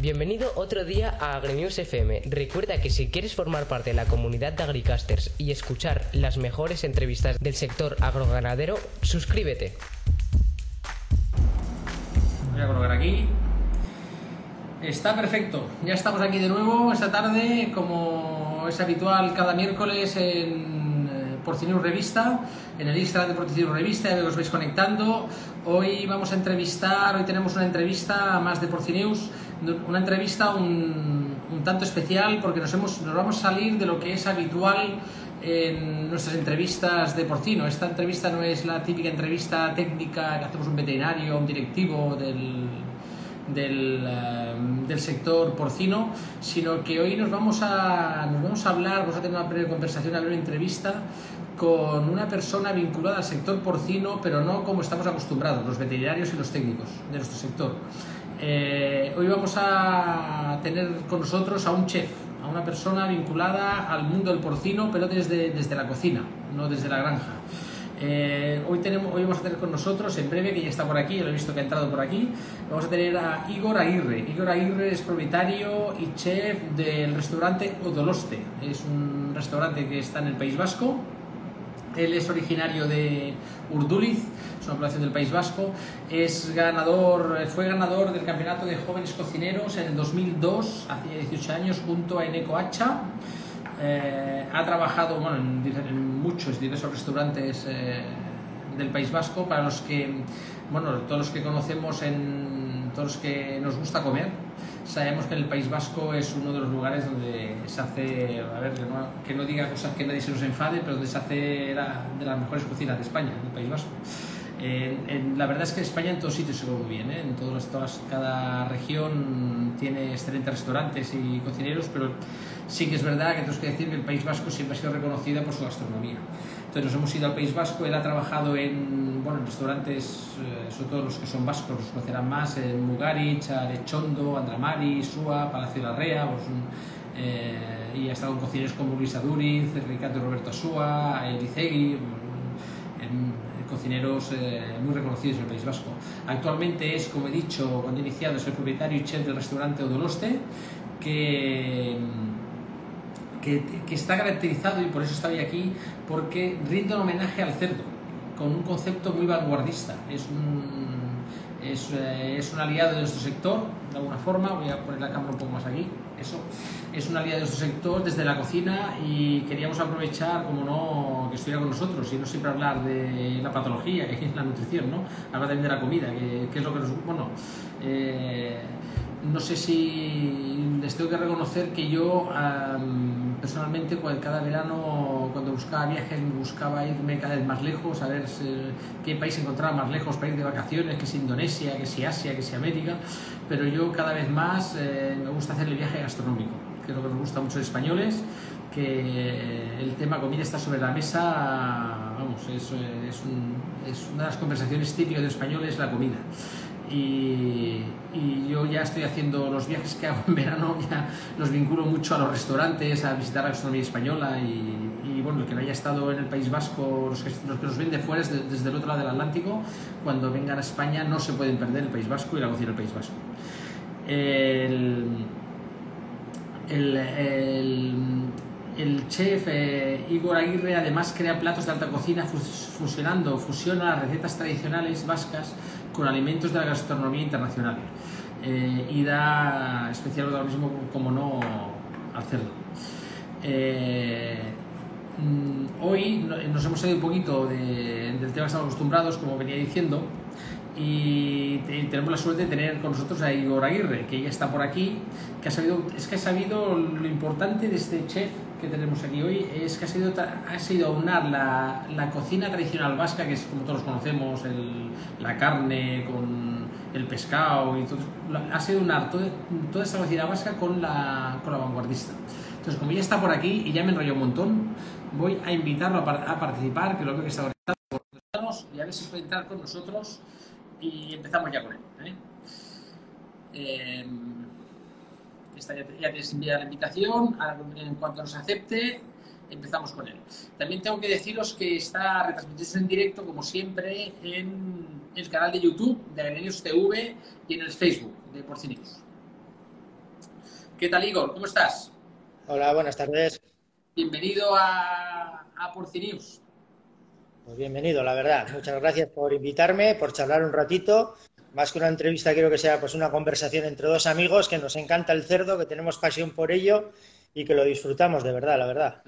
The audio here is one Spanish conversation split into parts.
Bienvenido otro día a AgriNews FM. Recuerda que si quieres formar parte de la comunidad de Agricasters y escuchar las mejores entrevistas del sector agroganadero, suscríbete. Voy a colocar aquí. Está perfecto. Ya estamos aquí de nuevo esta tarde, como es habitual cada miércoles en eh, Porcinews Revista, en el Instagram de Porcinews Revista, ya os vais conectando. Hoy vamos a entrevistar, hoy tenemos una entrevista más de Porcinews, una entrevista un, un tanto especial porque nos, hemos, nos vamos a salir de lo que es habitual en nuestras entrevistas de porcino. Esta entrevista no es la típica entrevista técnica que hacemos un veterinario, un directivo del, eh, del, sector porcino, sino que hoy nos vamos, a, nos vamos a hablar, vamos a tener una breve conversación, una breve entrevista con una persona vinculada al sector porcino, pero no como estamos acostumbrados, los veterinarios y los técnicos de nuestro sector. Eh, hoy vamos a tener con nosotros a un chef, a una persona vinculada al mundo del porcino, pero desde, desde la cocina, no desde la granja. Eh, hoy, tenemos, hoy vamos a tener con nosotros, en breve, que ya está por aquí, yo lo he visto que ha entrado por aquí, vamos a tener a Igor Aguirre. Igor Aguirre es propietario y chef del restaurante Odoloste. Es un restaurante que está en el País Vasco. Él es originario de Urduliz, es una población del País Vasco. Es ganador, fue ganador del Campeonato de Jóvenes Cocineros en el 2002, hace 18 años, junto a Eneco Hacha. Eh, ha trabajado bueno, en, en, muchos diversos restaurantes eh, del País Vasco para los que bueno todos los que conocemos en todos los que nos gusta comer sabemos que el País Vasco es uno de los lugares donde se hace a ver que no, que no diga cosas que nadie se nos enfade pero donde se hace la, de las mejores cocinas de España el País Vasco en, en, la verdad es que España en todos sitios se come muy bien, ¿eh? en todos, todas, cada región tiene excelentes restaurantes y cocineros, pero sí que es verdad que tenemos que decir que el País Vasco siempre ha sido reconocido por su gastronomía. Entonces nos hemos ido al País Vasco, él ha trabajado en, bueno, en restaurantes, eh, sobre todo los que son vascos, los conocerán más, en Mugarich, Arechondo, Andramari, Sua, Palacio de la Rea, pues, eh, y ha estado en cocineros como Luis Aduriz, Ricardo Roberto Asúa, Elicegui, en, cocineros eh, muy reconocidos en el País Vasco. Actualmente es, como he dicho, cuando he iniciado, es el propietario y chef del restaurante Odoloste, que, que, que, está caracterizado, y por eso estoy aquí, porque rinde un homenaje al cerdo, con un concepto muy vanguardista. Es un, es, eh, es, un aliado de nuestro sector, de alguna forma, voy a poner la cámara un poco más aquí, eso, es un aliado de nuestro sector desde la cocina y queríamos aprovechar, como no, que estuviera con nosotros y no siempre hablar de la patología y la nutrición, ¿no? Hablar también de la comida, que, que es lo que nos... Bueno, eh, no sé si les tengo que reconocer que yo um, personalmente cada verano cuando buscaba viajes buscaba irme cada vez más lejos a ver si, qué país encontraba más lejos para ir de vacaciones, que si Indonesia, que si Asia, que si América, pero yo cada vez más eh, me gusta hacer el viaje gastronómico, que es lo que nos gusta a muchos españoles, que el tema comida está sobre la mesa, vamos, es, es, un, es una de las conversaciones típicas de españoles la comida. Y, y, yo ya estoy haciendo los viajes que hago en verano, ya los vinculo mucho a los restaurantes, a visitar la gastronomía española y, y bueno, el que no haya estado en el País Vasco, los que, los que nos ven de fuera, desde, el otro lado del Atlántico, cuando vengan a España no se pueden perder el País Vasco y la cocina del País Vasco. El, el chef eh, Igor Aguirre además crea platos de alta cocina fusionando, fusiona las recetas tradicionales vascas con alimentos de la gastronomía internacional eh, y da especial protagonismo, como no, al cerdo. Eh, hoy nos hemos salido un poquito de, del tema que estamos acostumbrados, como venía diciendo, y tenemos la suerte de tener con nosotros a Igor Aguirre, que ya está por aquí, que ha sabido, es que ha sabido lo importante de este chef que tenemos aquí hoy, es que ha sido, ha sido aunar la, la cocina tradicional vasca, que es como todos conocemos, el, la carne con el pescado y todo, ha sido unar toda, toda esta cocina vasca con la, con la vanguardista. Entonces, como ya está por aquí y ya me enrolló un montón, voy a invitarlo a, participar, que lo veo que está conectado, y a ver si puede entrar con nosotros y empezamos ya con él. ¿eh? Eh, esta ya, ya tienes enviada la invitación, en cuanto nos acepte, empezamos con él. También tengo que deciros que está retransmitido en directo, como siempre, en el canal de YouTube de Agrenius TV y en el Facebook de Porcinews. ¿Qué tal, Igor? ¿Cómo estás? Hola, buenas tardes. Bienvenido a, a Porcinews. Pues bienvenido, la verdad. Muchas gracias por invitarme, por charlar un ratito. Más que una entrevista, quiero que sea pues una conversación entre dos amigos que nos encanta el cerdo, que tenemos pasión por ello y que lo disfrutamos de verdad, la verdad.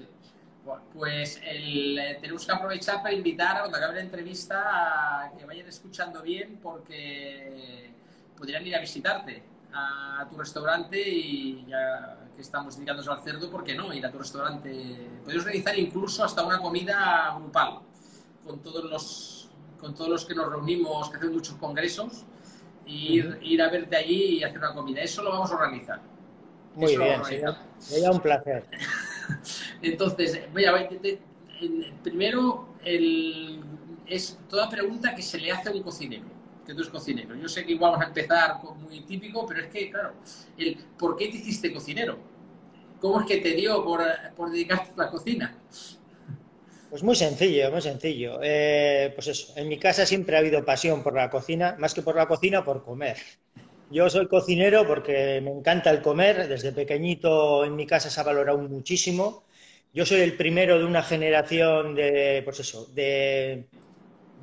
Pues eh, tenemos que aprovechar para invitar a cuando acabe la entrevista a que vayan escuchando bien porque podrían ir a visitarte a tu restaurante y ya que estamos dedicándonos al cerdo, ¿por qué no? Ir a tu restaurante. Podemos realizar incluso hasta una comida grupal con todos los, con todos los que nos reunimos, que hacen muchos congresos, ir, ir a verte allí y hacer una comida. Eso lo vamos a organizar. Muy bien, sería, un placer. Entonces, voy a primero, el, es toda pregunta que se le hace a un cocinero, que tú eres cocinero. Yo sé que igual vamos a empezar con muy típico, pero es que, claro, el ¿por qué te hiciste cocinero? ¿Cómo es que te dio por, por dedicarte a la cocina? Pues muy sencillo, muy sencillo. Eh, pues eso, en mi casa siempre ha habido pasión por la cocina, más que por la cocina, por comer. Yo soy cocinero porque me encanta el comer. Desde pequeñito en mi casa se ha valorado muchísimo. Yo soy el primero de una generación de, pues eso, de,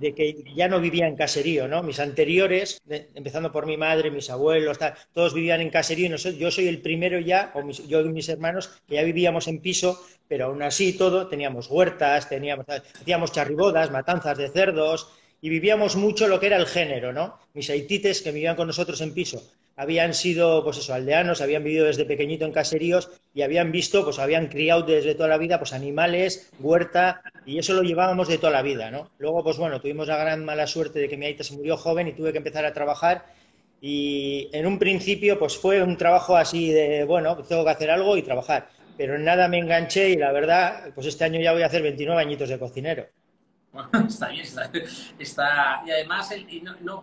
que ya no vivía en caserío, ¿no? Mis anteriores, empezando por mi madre, mis abuelos, todos vivían en caserío y yo soy el primero ya, o yo y mis hermanos, que ya vivíamos en piso, pero aún así todo, teníamos huertas, teníamos, hacíamos charribodas, matanzas de cerdos, y vivíamos mucho lo que era el género, ¿no? Mis haitites que vivían con nosotros en piso habían sido, pues eso, aldeanos, habían vivido desde pequeñito en caseríos y habían visto, pues habían criado desde toda la vida, pues animales, huerta, y eso lo llevábamos de toda la vida, ¿no? Luego, pues bueno, tuvimos la gran mala suerte de que mi aita se murió joven y tuve que empezar a trabajar y en un principio, pues fue un trabajo así de, bueno, tengo que hacer algo y trabajar, pero en nada me enganché y la verdad, pues este año ya voy a hacer 29 añitos de cocinero. está bien, está, y además, no,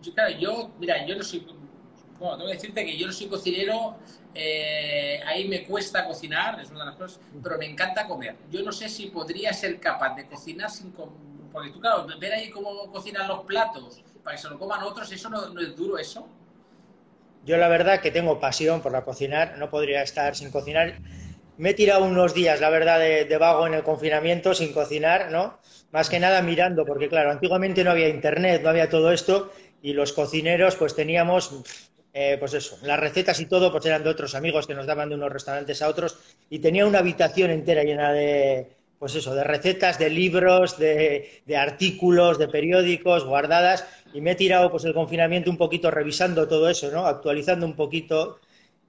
yo, claro, yo, mira, yo no soy, bueno, tengo que decirte que yo no soy cocinero, eh, ahí me cuesta cocinar, es una de las cosas, pero me encanta comer. Yo no sé si podría ser capaz de cocinar sin, porque tú, claro, ver ahí cómo cocinan los platos para que se lo coman otros, eso no, no es duro, eso. Yo la verdad que tengo pasión por la cocinar, no podría estar sin cocinar me he tirado unos días, la verdad, de, vago en el confinamiento sin cocinar, ¿no? Más que nada mirando, porque claro, antiguamente no había internet, no había todo esto, y los cocineros pues teníamos, eh, pues eso, las recetas y todo pues eran de otros amigos que nos daban de unos restaurantes a otros, y tenía una habitación entera llena de, pues eso, de recetas, de libros, de, artículos, de periódicos guardadas, y me he tirado pues el confinamiento un poquito revisando todo eso, ¿no? Actualizando un poquito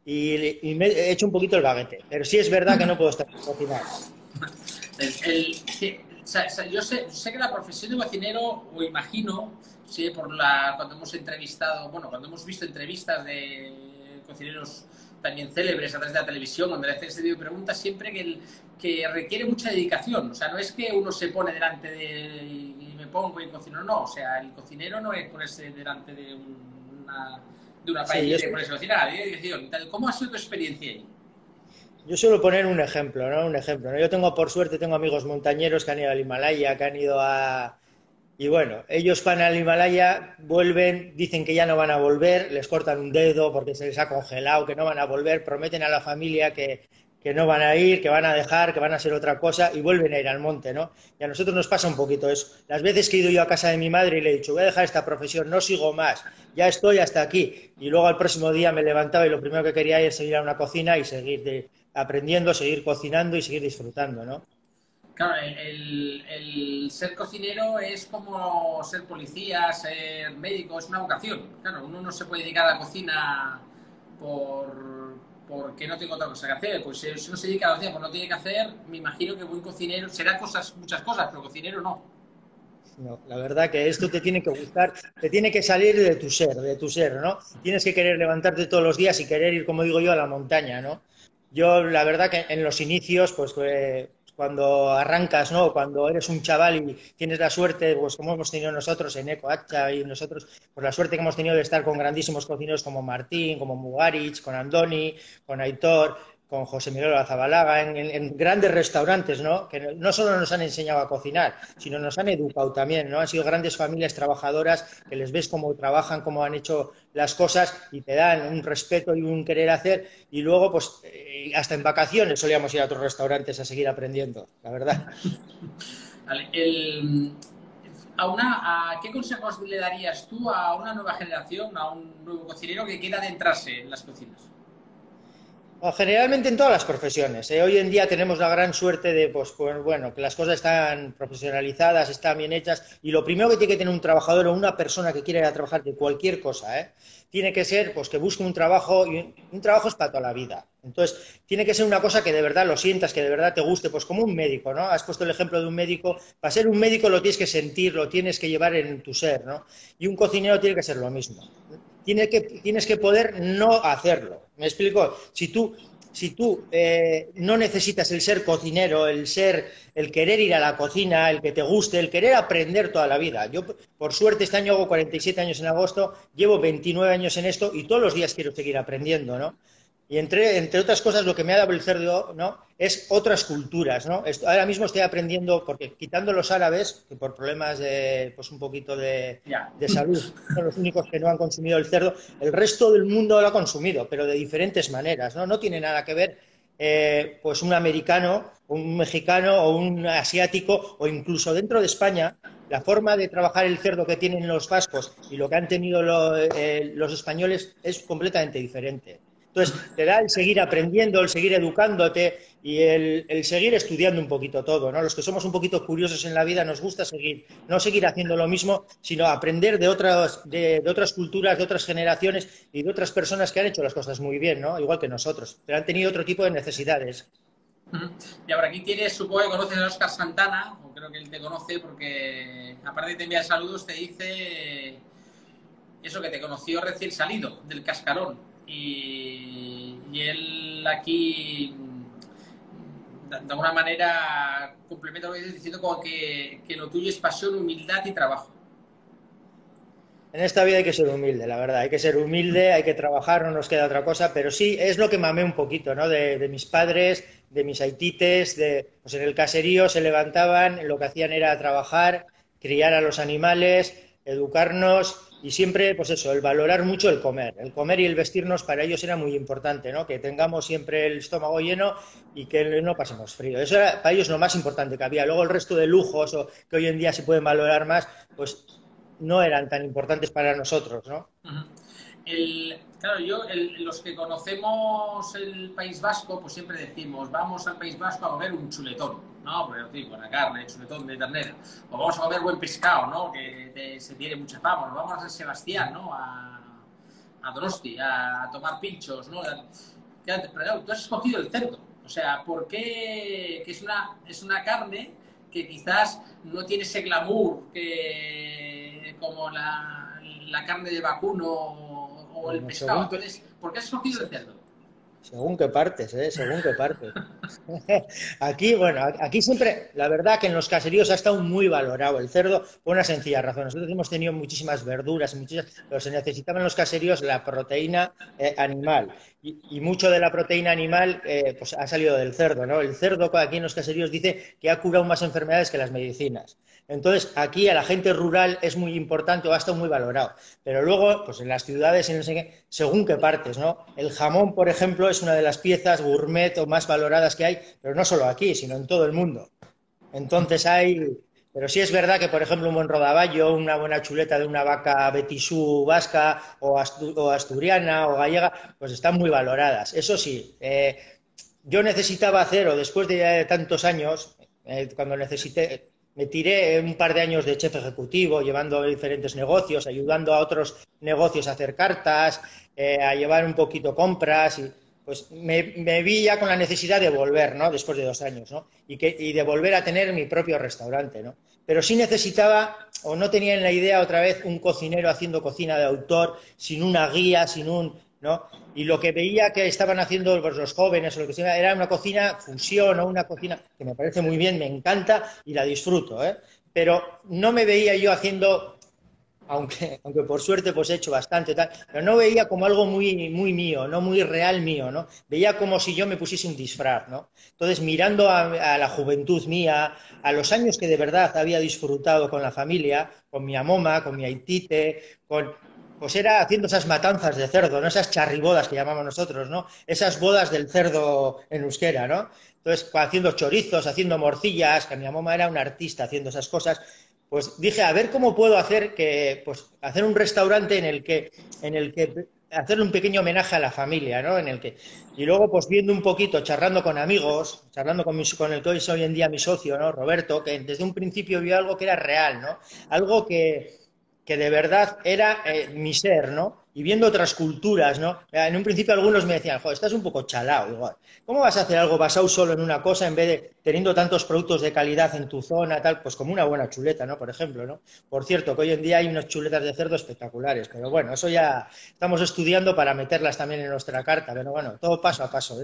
y, me he hecho un poquito el baguete. Pero sí es verdad que no puedo estar cocinar. yo sé, que la profesión de cocinero, o imagino, sí, por la, cuando hemos entrevistado, bueno, cuando hemos visto entrevistas de cocineros también célebres a través de la televisión, donde le hacen este tipo de preguntas, siempre que, que requiere mucha dedicación. O sea, no es que uno se pone delante de y me pongo y cocino, no. O sea, el cocinero no es ponerse delante de una de una país de ¿Cómo ha sido tu experiencia ahí? Yo suelo poner un ejemplo, ¿no? Un ejemplo. Yo tengo, por suerte, tengo amigos montañeros que han ido al Himalaya, que han ido a... Y bueno, ellos van al Himalaya, vuelven, dicen que ya no van a volver, les cortan un dedo porque se les ha congelado, que no van a volver, prometen a la familia que, que no van a ir, que van a dejar, que van a hacer otra cosa y vuelven a ir al monte, ¿no? Y a nosotros nos pasa un poquito eso. Las veces que he ido yo a casa de mi madre y le he dicho, voy a dejar esta profesión, no sigo más, ya estoy hasta aquí. Y luego al próximo día me levantaba y lo primero que quería era seguir a una cocina y seguir aprendiendo, seguir cocinando y seguir disfrutando, ¿no? Claro, el, ser cocinero es como ser policía, ser médico, es una vocación. Claro, uno no se puede dedicar a la cocina por porque no tengo otra cosa que hacer. Pues si uno se dedica a la cocina pues no tiene que hacer, me imagino que buen cocinero será cosas, muchas cosas, pero cocinero no. No, la verdad que esto te tiene que gustar, te tiene que salir de tu ser, de tu ser, ¿no? Tienes que querer levantarte todos los días y querer ir, como digo yo, a la montaña, ¿no? Yo, la verdad que en los inicios, pues cuando arrancas, ¿no? Cuando eres un chaval y tienes la suerte, pues como hemos tenido nosotros en Ecoacha y nosotros, pues la suerte que hemos tenido de estar con grandísimos cocineros como Martín, como Mugarich, con Andoni, con Aitor, con José Miguel Azabalaga en, grandes restaurantes, ¿no? Que no solo nos han enseñado a cocinar, sino nos han educado también, ¿no? Han sido grandes familias trabajadoras que les ves cómo trabajan, cómo han hecho las cosas y te dan un respeto y un querer hacer. Y luego, pues, eh, hasta en vacaciones solíamos ir a otros restaurantes a seguir aprendiendo, la verdad. a, ¿Qué consejos le darías tú a una nueva generación, a un nuevo cocinero que quiera adentrarse en las cocinas? Generalmente en todas las profesiones. ¿eh? Hoy en día tenemos la gran suerte de, pues, pues, bueno, que las cosas están profesionalizadas, están bien hechas, y lo primero que tiene que tener un trabajador o una persona que quiera ir a trabajar de cualquier cosa, ¿eh? tiene que ser, pues, que busque un trabajo, y un trabajo es para toda la vida. Entonces, tiene que ser una cosa que de verdad lo sientas, que de verdad te guste, pues como un médico, ¿no? Has puesto el ejemplo de un médico. Para ser un médico lo tienes que sentir, lo tienes que llevar en tu ser, ¿no? Y un cocinero tiene que ser lo mismo que, tienes que poder no hacerlo. ¿Me explico? Si tú, si tú eh, no necesitas el ser cocinero, el ser, el querer ir a la cocina, el que te guste, el querer aprender toda la vida. Yo, por suerte, este año hago 47 años en agosto, llevo 29 años en esto y todos los días quiero seguir aprendiendo, ¿no? Y entre, entre otras cosas, lo que me ha dado el cerdo ¿no? es otras culturas. ¿no? Ahora mismo estoy aprendiendo, porque quitando los árabes, que por problemas de pues un poquito de, de, salud son los únicos que no han consumido el cerdo, el resto del mundo lo ha consumido, pero de diferentes maneras. No, no tiene nada que ver eh, pues un americano, un mexicano o un asiático, o incluso dentro de España, la forma de trabajar el cerdo que tienen los vascos y lo que han tenido eh, los españoles es completamente diferente. Entonces, te da el seguir aprendiendo, el seguir educándote y el, seguir estudiando un poquito todo, ¿no? Los que somos un poquito curiosos en la vida nos gusta seguir, no seguir haciendo lo mismo, sino aprender de otras, de, otras culturas, de otras generaciones y de otras personas que han hecho las cosas muy bien, ¿no? Igual que nosotros, pero han tenido otro tipo de necesidades. Y ahora aquí tienes, supongo que conoces a Oscar Santana, o creo que él te conoce porque aparte de te enviar saludos, te dice eso que te conoció recién salido del cascarón y, él aquí de alguna manera complementa lo que dices diciendo como que, que, lo tuyo es pasión, humildad y trabajo. En esta vida hay que ser humilde, la verdad, hay que ser humilde, hay que trabajar, no nos queda otra cosa, pero sí, es lo que mamé un poquito, ¿no? De, mis padres, de mis haitites, de, pues en el caserío se levantaban, lo que hacían era trabajar, criar a los animales, educarnos, y siempre, pues eso, el valorar mucho el comer. El comer y el vestirnos para ellos era muy importante, ¿no? Que tengamos siempre el estómago lleno y que no pasemos frío. Eso era para ellos lo más importante que había. Luego el resto de lujos o que hoy en día se pueden valorar más, pues no eran tan importantes para nosotros, ¿no? Claro, yo, los que conocemos el País Vasco, pues siempre decimos, vamos al País Vasco a comer un chuletón, ¿no? Pero sí, buena carne, chuletón de ternera. O vamos a comer buen pescado, ¿no? Que se tiene mucha fama. O vamos a San Sebastián, ¿no? A, a Donosti, a, tomar pinchos, ¿no? Pero tú has escogido el cerdo. O sea, ¿por qué? Que es una, es una carne que quizás no tiene ese glamour que, como la, la carne de vacuno o el pescado. Entonces, ¿por qué has escogido el cerdo? Según qué partes, ¿eh? Según qué partes. aquí, bueno, aquí siempre, la verdad que en los caseríos ha estado muy valorado el cerdo por una sencilla razón. Nosotros hemos tenido muchísimas verduras, muchísimas, pero se necesitaba en los caseríos la proteína eh, animal. Y, mucho de la proteína animal eh, pues ha salido del cerdo, ¿no? El cerdo aquí en los caseríos dice que ha curado más enfermedades que las medicinas. Entonces, aquí a la gente rural es muy importante o ha estado muy valorado. Pero luego, pues en las ciudades, en según qué partes, ¿no? El jamón, por ejemplo, es una de las piezas gourmet o más valoradas que hay, pero no solo aquí, sino en todo el mundo. Entonces hay... Pero sí es verdad que, por ejemplo, un buen rodaballo, una buena chuleta de una vaca betisú vasca o, asturiana o gallega, pues están muy valoradas. Eso sí, eh, yo necesitaba hacer, o después de tantos años, eh, cuando necesité, me tiré un par de años de chef ejecutivo, llevando diferentes negocios, ayudando a otros negocios a hacer cartas, eh, a llevar un poquito compras y pues me, vi ya con la necesidad de volver, ¿no? Después de dos años, ¿no? Y, y de volver a tener mi propio restaurante, ¿no? Pero sí necesitaba, o no tenía en la idea otra vez, un cocinero haciendo cocina de autor, sin una guía, sin un, ¿no? Y lo que veía que estaban haciendo los jóvenes o lo que sea, era una cocina fusión o una cocina que me parece muy bien, me encanta y la disfruto, ¿eh? Pero no me veía yo haciendo aunque, aunque por suerte pues he hecho bastante, tal, pero no veía como algo muy, muy mío, no muy real mío, ¿no? Veía como si yo me pusiese un disfraz, ¿no? Entonces, mirando a, la juventud mía, a los años que de verdad había disfrutado con la familia, con mi amoma, con mi aitite, con, pues era haciendo esas matanzas de cerdo, ¿no? Esas charribodas que llamamos nosotros, ¿no? Esas bodas del cerdo en euskera, ¿no? Entonces, haciendo chorizos, haciendo morcillas, que mi mamá era un artista haciendo esas cosas, pues dije, a ver cómo puedo hacer que, pues, hacer un restaurante en el que, en el que hacerle un pequeño homenaje a la familia, ¿no? En el que y luego pues viendo un poquito, charlando con amigos, charlando con, con el que hoy es hoy en día mi socio, ¿no? Roberto, que desde un principio vio algo que era real, ¿no? Algo que, que de verdad era eh, mi ser, ¿no? y viendo otras culturas, ¿no? En un principio algunos me decían, joder, estás un poco chalado, igual. ¿Cómo vas a hacer algo basado solo en una cosa en vez de teniendo tantos productos de calidad en tu zona, tal? Pues como una buena chuleta, ¿no? Por ejemplo, ¿no? Por cierto, que hoy en día hay unas chuletas de cerdo espectaculares, pero bueno, eso ya estamos estudiando para meterlas también en nuestra carta, pero bueno, todo paso a paso.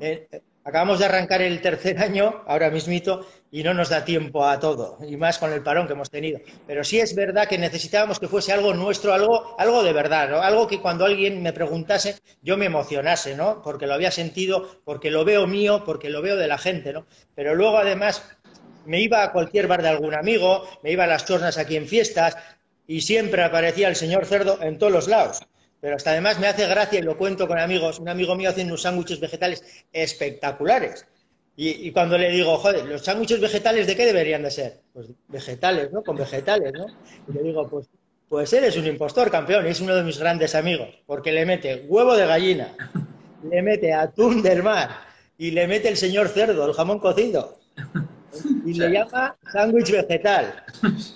¿eh? Acabamos de arrancar el tercer año, ahora mismito, y no nos da tiempo a todo, y más con el parón que hemos tenido. Pero sí es verdad que necesitábamos que fuese algo nuestro, algo, algo de verdad, algo que cuando alguien me preguntase yo me emocionase, ¿no? Porque lo había sentido, porque lo veo mío, porque lo veo de la gente, ¿no? Pero luego además me iba a cualquier bar de algún amigo, me iba a las chornas aquí en fiestas y siempre aparecía el señor cerdo en todos los lados. Pero hasta además me hace gracia y lo cuento con amigos. Un amigo mío hace unos sándwiches vegetales espectaculares. Y, cuando le digo, joder, ¿los sándwiches vegetales de qué deberían de ser? Pues vegetales, ¿no? Con vegetales, ¿no? Y le digo, pues pues eres un impostor, campeón, y es uno de mis grandes amigos, porque le mete huevo de gallina, le mete atún del mar y le mete el señor cerdo, el jamón cocido. Y le llama sándwich vegetal.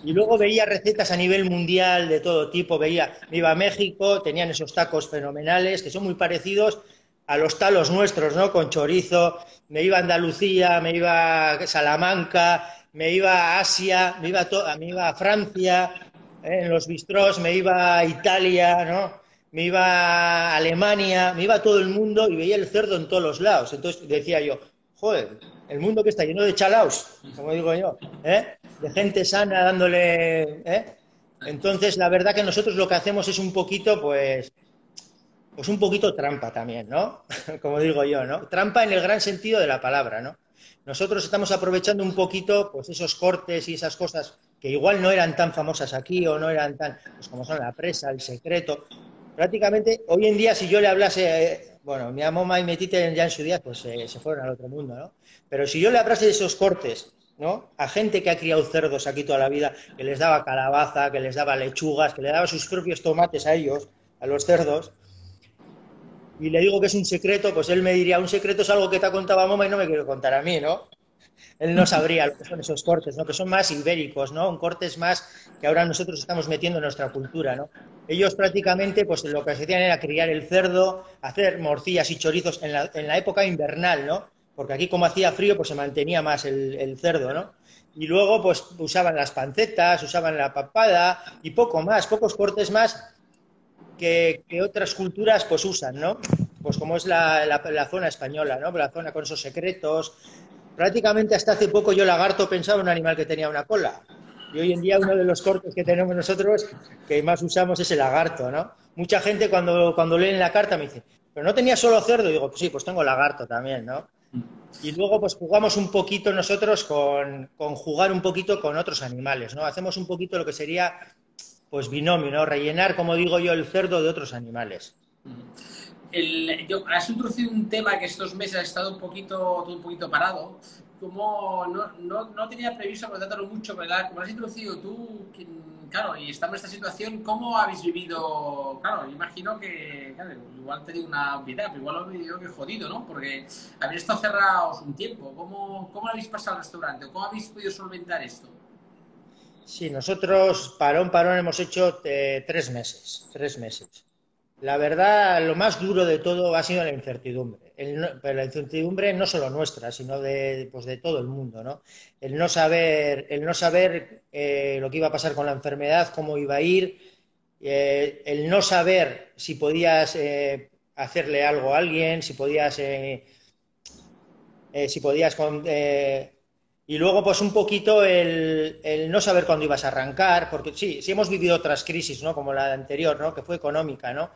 Y luego veía recetas a nivel mundial de todo tipo. Veía, me iba a México, tenían esos tacos fenomenales que son muy parecidos a los talos nuestros, ¿no? Con chorizo. Me iba a Andalucía, me iba a Salamanca, me iba a Asia, me iba a, me iba a Francia, ¿eh? en los bistros, me iba a Italia, ¿no? Me iba a Alemania, me iba a todo el mundo y veía el cerdo en todos los lados. Entonces decía yo, joder, el mundo que está lleno de chalaos, como digo yo, ¿eh? de gente sana dándole... ¿eh? Entonces, la verdad que nosotros lo que hacemos es un poquito, pues, pues un poquito trampa también, ¿no? Como digo yo, ¿no? Trampa en el gran sentido de la palabra, ¿no? Nosotros estamos aprovechando un poquito, pues, esos cortes y esas cosas que igual no eran tan famosas aquí o no eran tan, pues como son la presa, el secreto. Prácticamente, hoy en día, si yo le hablase, eh, bueno, mi mamá y mi tite ya en su día, pues eh, se fueron al otro mundo, ¿no? Pero si yo le hablase de esos cortes, ¿no? A gente que ha criado cerdos aquí toda la vida, que les daba calabaza, que les daba lechugas, que le daba sus propios tomates a ellos, a los cerdos, y le digo que es un secreto, pues él me diría, un secreto es algo que te ha contado a mamá y no me quiero contar a mí, ¿no? Él no sabría lo que son esos cortes, ¿no? que son más ibéricos, ¿no? un cortes más que ahora nosotros estamos metiendo en nuestra cultura. ¿no? Ellos prácticamente pues, lo que hacían era criar el cerdo, hacer morcillas y chorizos en la, en la época invernal, ¿no? porque aquí como hacía frío pues se mantenía más el, cerdo. ¿no? Y luego pues usaban las pancetas, usaban la papada y poco más, pocos cortes más que, otras culturas pues usan, ¿no? Pues como es la, la, zona española, ¿no? La zona con esos secretos, prácticamente hasta hace poco yo lagarto pensaba en un animal que tenía una cola. Y hoy en día uno de los cortes que tenemos nosotros que más usamos es el lagarto, ¿no? Mucha gente cuando, cuando leen la carta me dice, pero no tenía solo cerdo. Y digo, sí, pues tengo lagarto también, ¿no? Y luego pues jugamos un poquito nosotros con, con, jugar un poquito con otros animales, ¿no? Hacemos un poquito lo que sería pues binomio, ¿no? Rellenar, como digo yo, el cerdo de otros animales has introducido un tema que estos meses ha estado un poquito, todo un poquito parado. Como no, no, no tenía previsto tratarlo mucho, pero como has introducido tú, claro, y estamos en esta situación, ¿cómo habéis vivido? Claro, imagino que, claro, igual te digo una obviedad, pero igual lo habéis vivido que jodido, ¿no? Porque habéis estado cerrados un tiempo. ¿Cómo, cómo habéis pasado al restaurante? ¿Cómo habéis podido solventar esto? Sí, nosotros parón, parón hemos hecho eh, tres meses, tres meses. La verdad, lo más duro de todo ha sido la incertidumbre. pero la incertidumbre no solo nuestra, sino de, pues de todo el mundo, ¿no? El no saber, el no saber eh, lo que iba a pasar con la enfermedad, cómo iba a ir, eh, el no saber si podías eh, hacerle algo a alguien, si podías, si podías Y luego, pues un poquito el, el, no saber cuándo ibas a arrancar, porque sí, sí hemos vivido otras crisis, ¿no? Como la anterior, ¿no? Que fue económica, ¿no?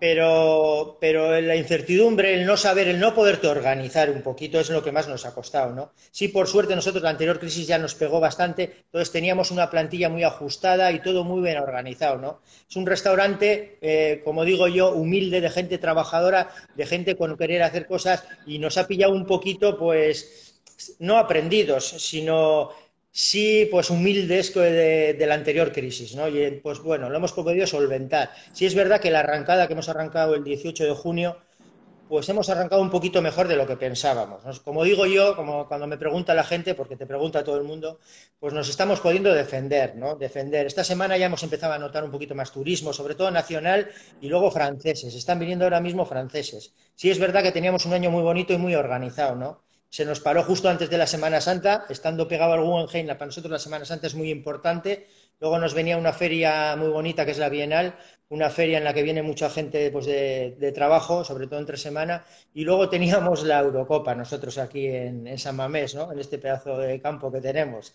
pero, pero la incertidumbre, el no saber, el no poderte organizar un poquito es lo que más nos ha costado, ¿no? Sí, por suerte nosotros la anterior crisis ya nos pegó bastante, entonces teníamos una plantilla muy ajustada y todo muy bien organizado, ¿no? Es un restaurante, eh, como digo yo, humilde, de gente trabajadora, de gente con querer hacer cosas y nos ha pillado un poquito, pues, no aprendidos, sino sí, pues humildes de, la anterior crisis, ¿no? Y pues bueno, lo hemos podido solventar. Sí es verdad que la arrancada que hemos arrancado el 18 de junio, pues hemos arrancado un poquito mejor de lo que pensábamos. Como digo yo, como cuando me pregunta la gente, porque te pregunta todo el mundo, pues nos estamos pudiendo defender, ¿no? Defender. Esta semana ya hemos empezado a notar un poquito más turismo, sobre todo nacional y luego franceses. Están viniendo ahora mismo franceses. Sí es verdad que teníamos un año muy bonito y muy organizado, ¿no? Se nos paró justo antes de la Semana Santa, estando pegado al Guggenheim, para nosotros la Semana Santa es muy importante. Luego nos venía una feria muy bonita que es la Bienal, una feria en la que viene mucha gente pues, de, trabajo, sobre todo entre semana. Y luego teníamos la Eurocopa, nosotros aquí en, San Mamés, ¿no? en este pedazo de campo que tenemos.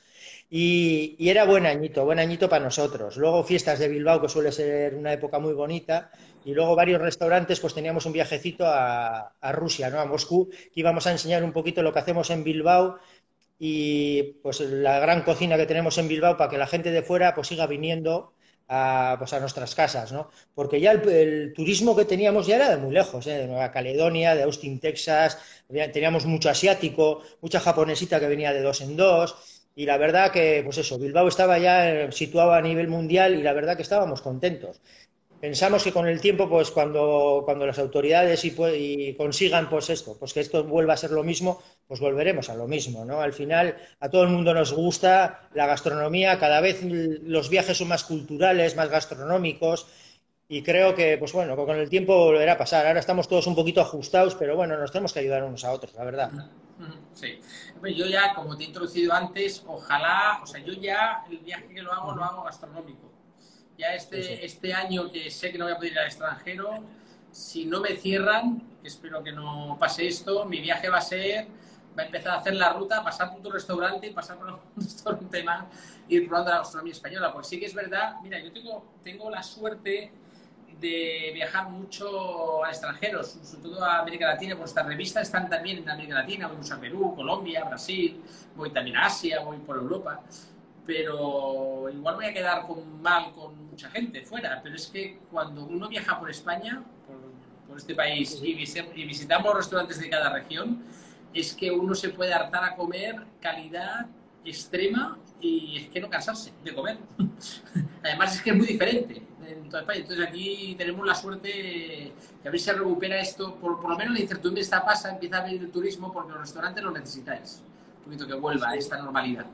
Y, y, era buen añito, buen añito para nosotros. Luego fiestas de Bilbao, que suele ser una época muy bonita y luego varios restaurantes, pues teníamos un viajecito a, Rusia, ¿no? a Moscú, que íbamos a enseñar un poquito lo que hacemos en Bilbao y pues la gran cocina que tenemos en Bilbao para que la gente de fuera pues siga viniendo a, pues, a nuestras casas, ¿no? Porque ya el, turismo que teníamos ya era de muy lejos, ¿eh? de Nueva Caledonia, de Austin, Texas, teníamos mucho asiático, mucha japonesita que venía de dos en dos, y la verdad que, pues eso, Bilbao estaba ya eh, situado a nivel mundial y la verdad que estábamos contentos pensamos que con el tiempo, pues cuando, cuando las autoridades y, consigan pues esto, pues que esto vuelva a ser lo mismo, pues volveremos a lo mismo, ¿no? Al final a todo el mundo nos gusta la gastronomía, cada vez los viajes son más culturales, más gastronómicos y creo que, pues bueno, con el tiempo volverá a pasar. Ahora estamos todos un poquito ajustados, pero bueno, nos tenemos que ayudar unos a otros, la verdad. Sí. Yo ya, como te he introducido antes, ojalá, o sea, yo ya el viaje que lo hago, lo hago gastronómico ya este, este año que sé que no voy a poder ir al extranjero, si no me cierran, espero que no pase esto, mi viaje va a ser, va a empezar a hacer la ruta, pasar por tu restaurante, pasar por un restaurante más, ir probando la gastronomía española. Pues sí que es verdad, mira, yo tengo, tengo la suerte de viajar mucho al extranjero, sobre todo a América Latina, pues estas revistas están también en América Latina, voy a Perú, Colombia, Brasil, voy también a Asia, voy por Europa pero igual voy a quedar con, mal con mucha gente fuera. Pero es que cuando uno viaja por España, por, este país, y, visitamos restaurantes de cada región, es que uno se puede hartar a comer calidad extrema y es que no cansarse de comer. Además es que es muy diferente en toda España. Entonces aquí tenemos la suerte que a ver si se recupera esto, por, por lo menos la incertidumbre está pasa, empieza a venir el turismo porque los restaurantes lo necesitáis. Un poquito que vuelva a esta normalidad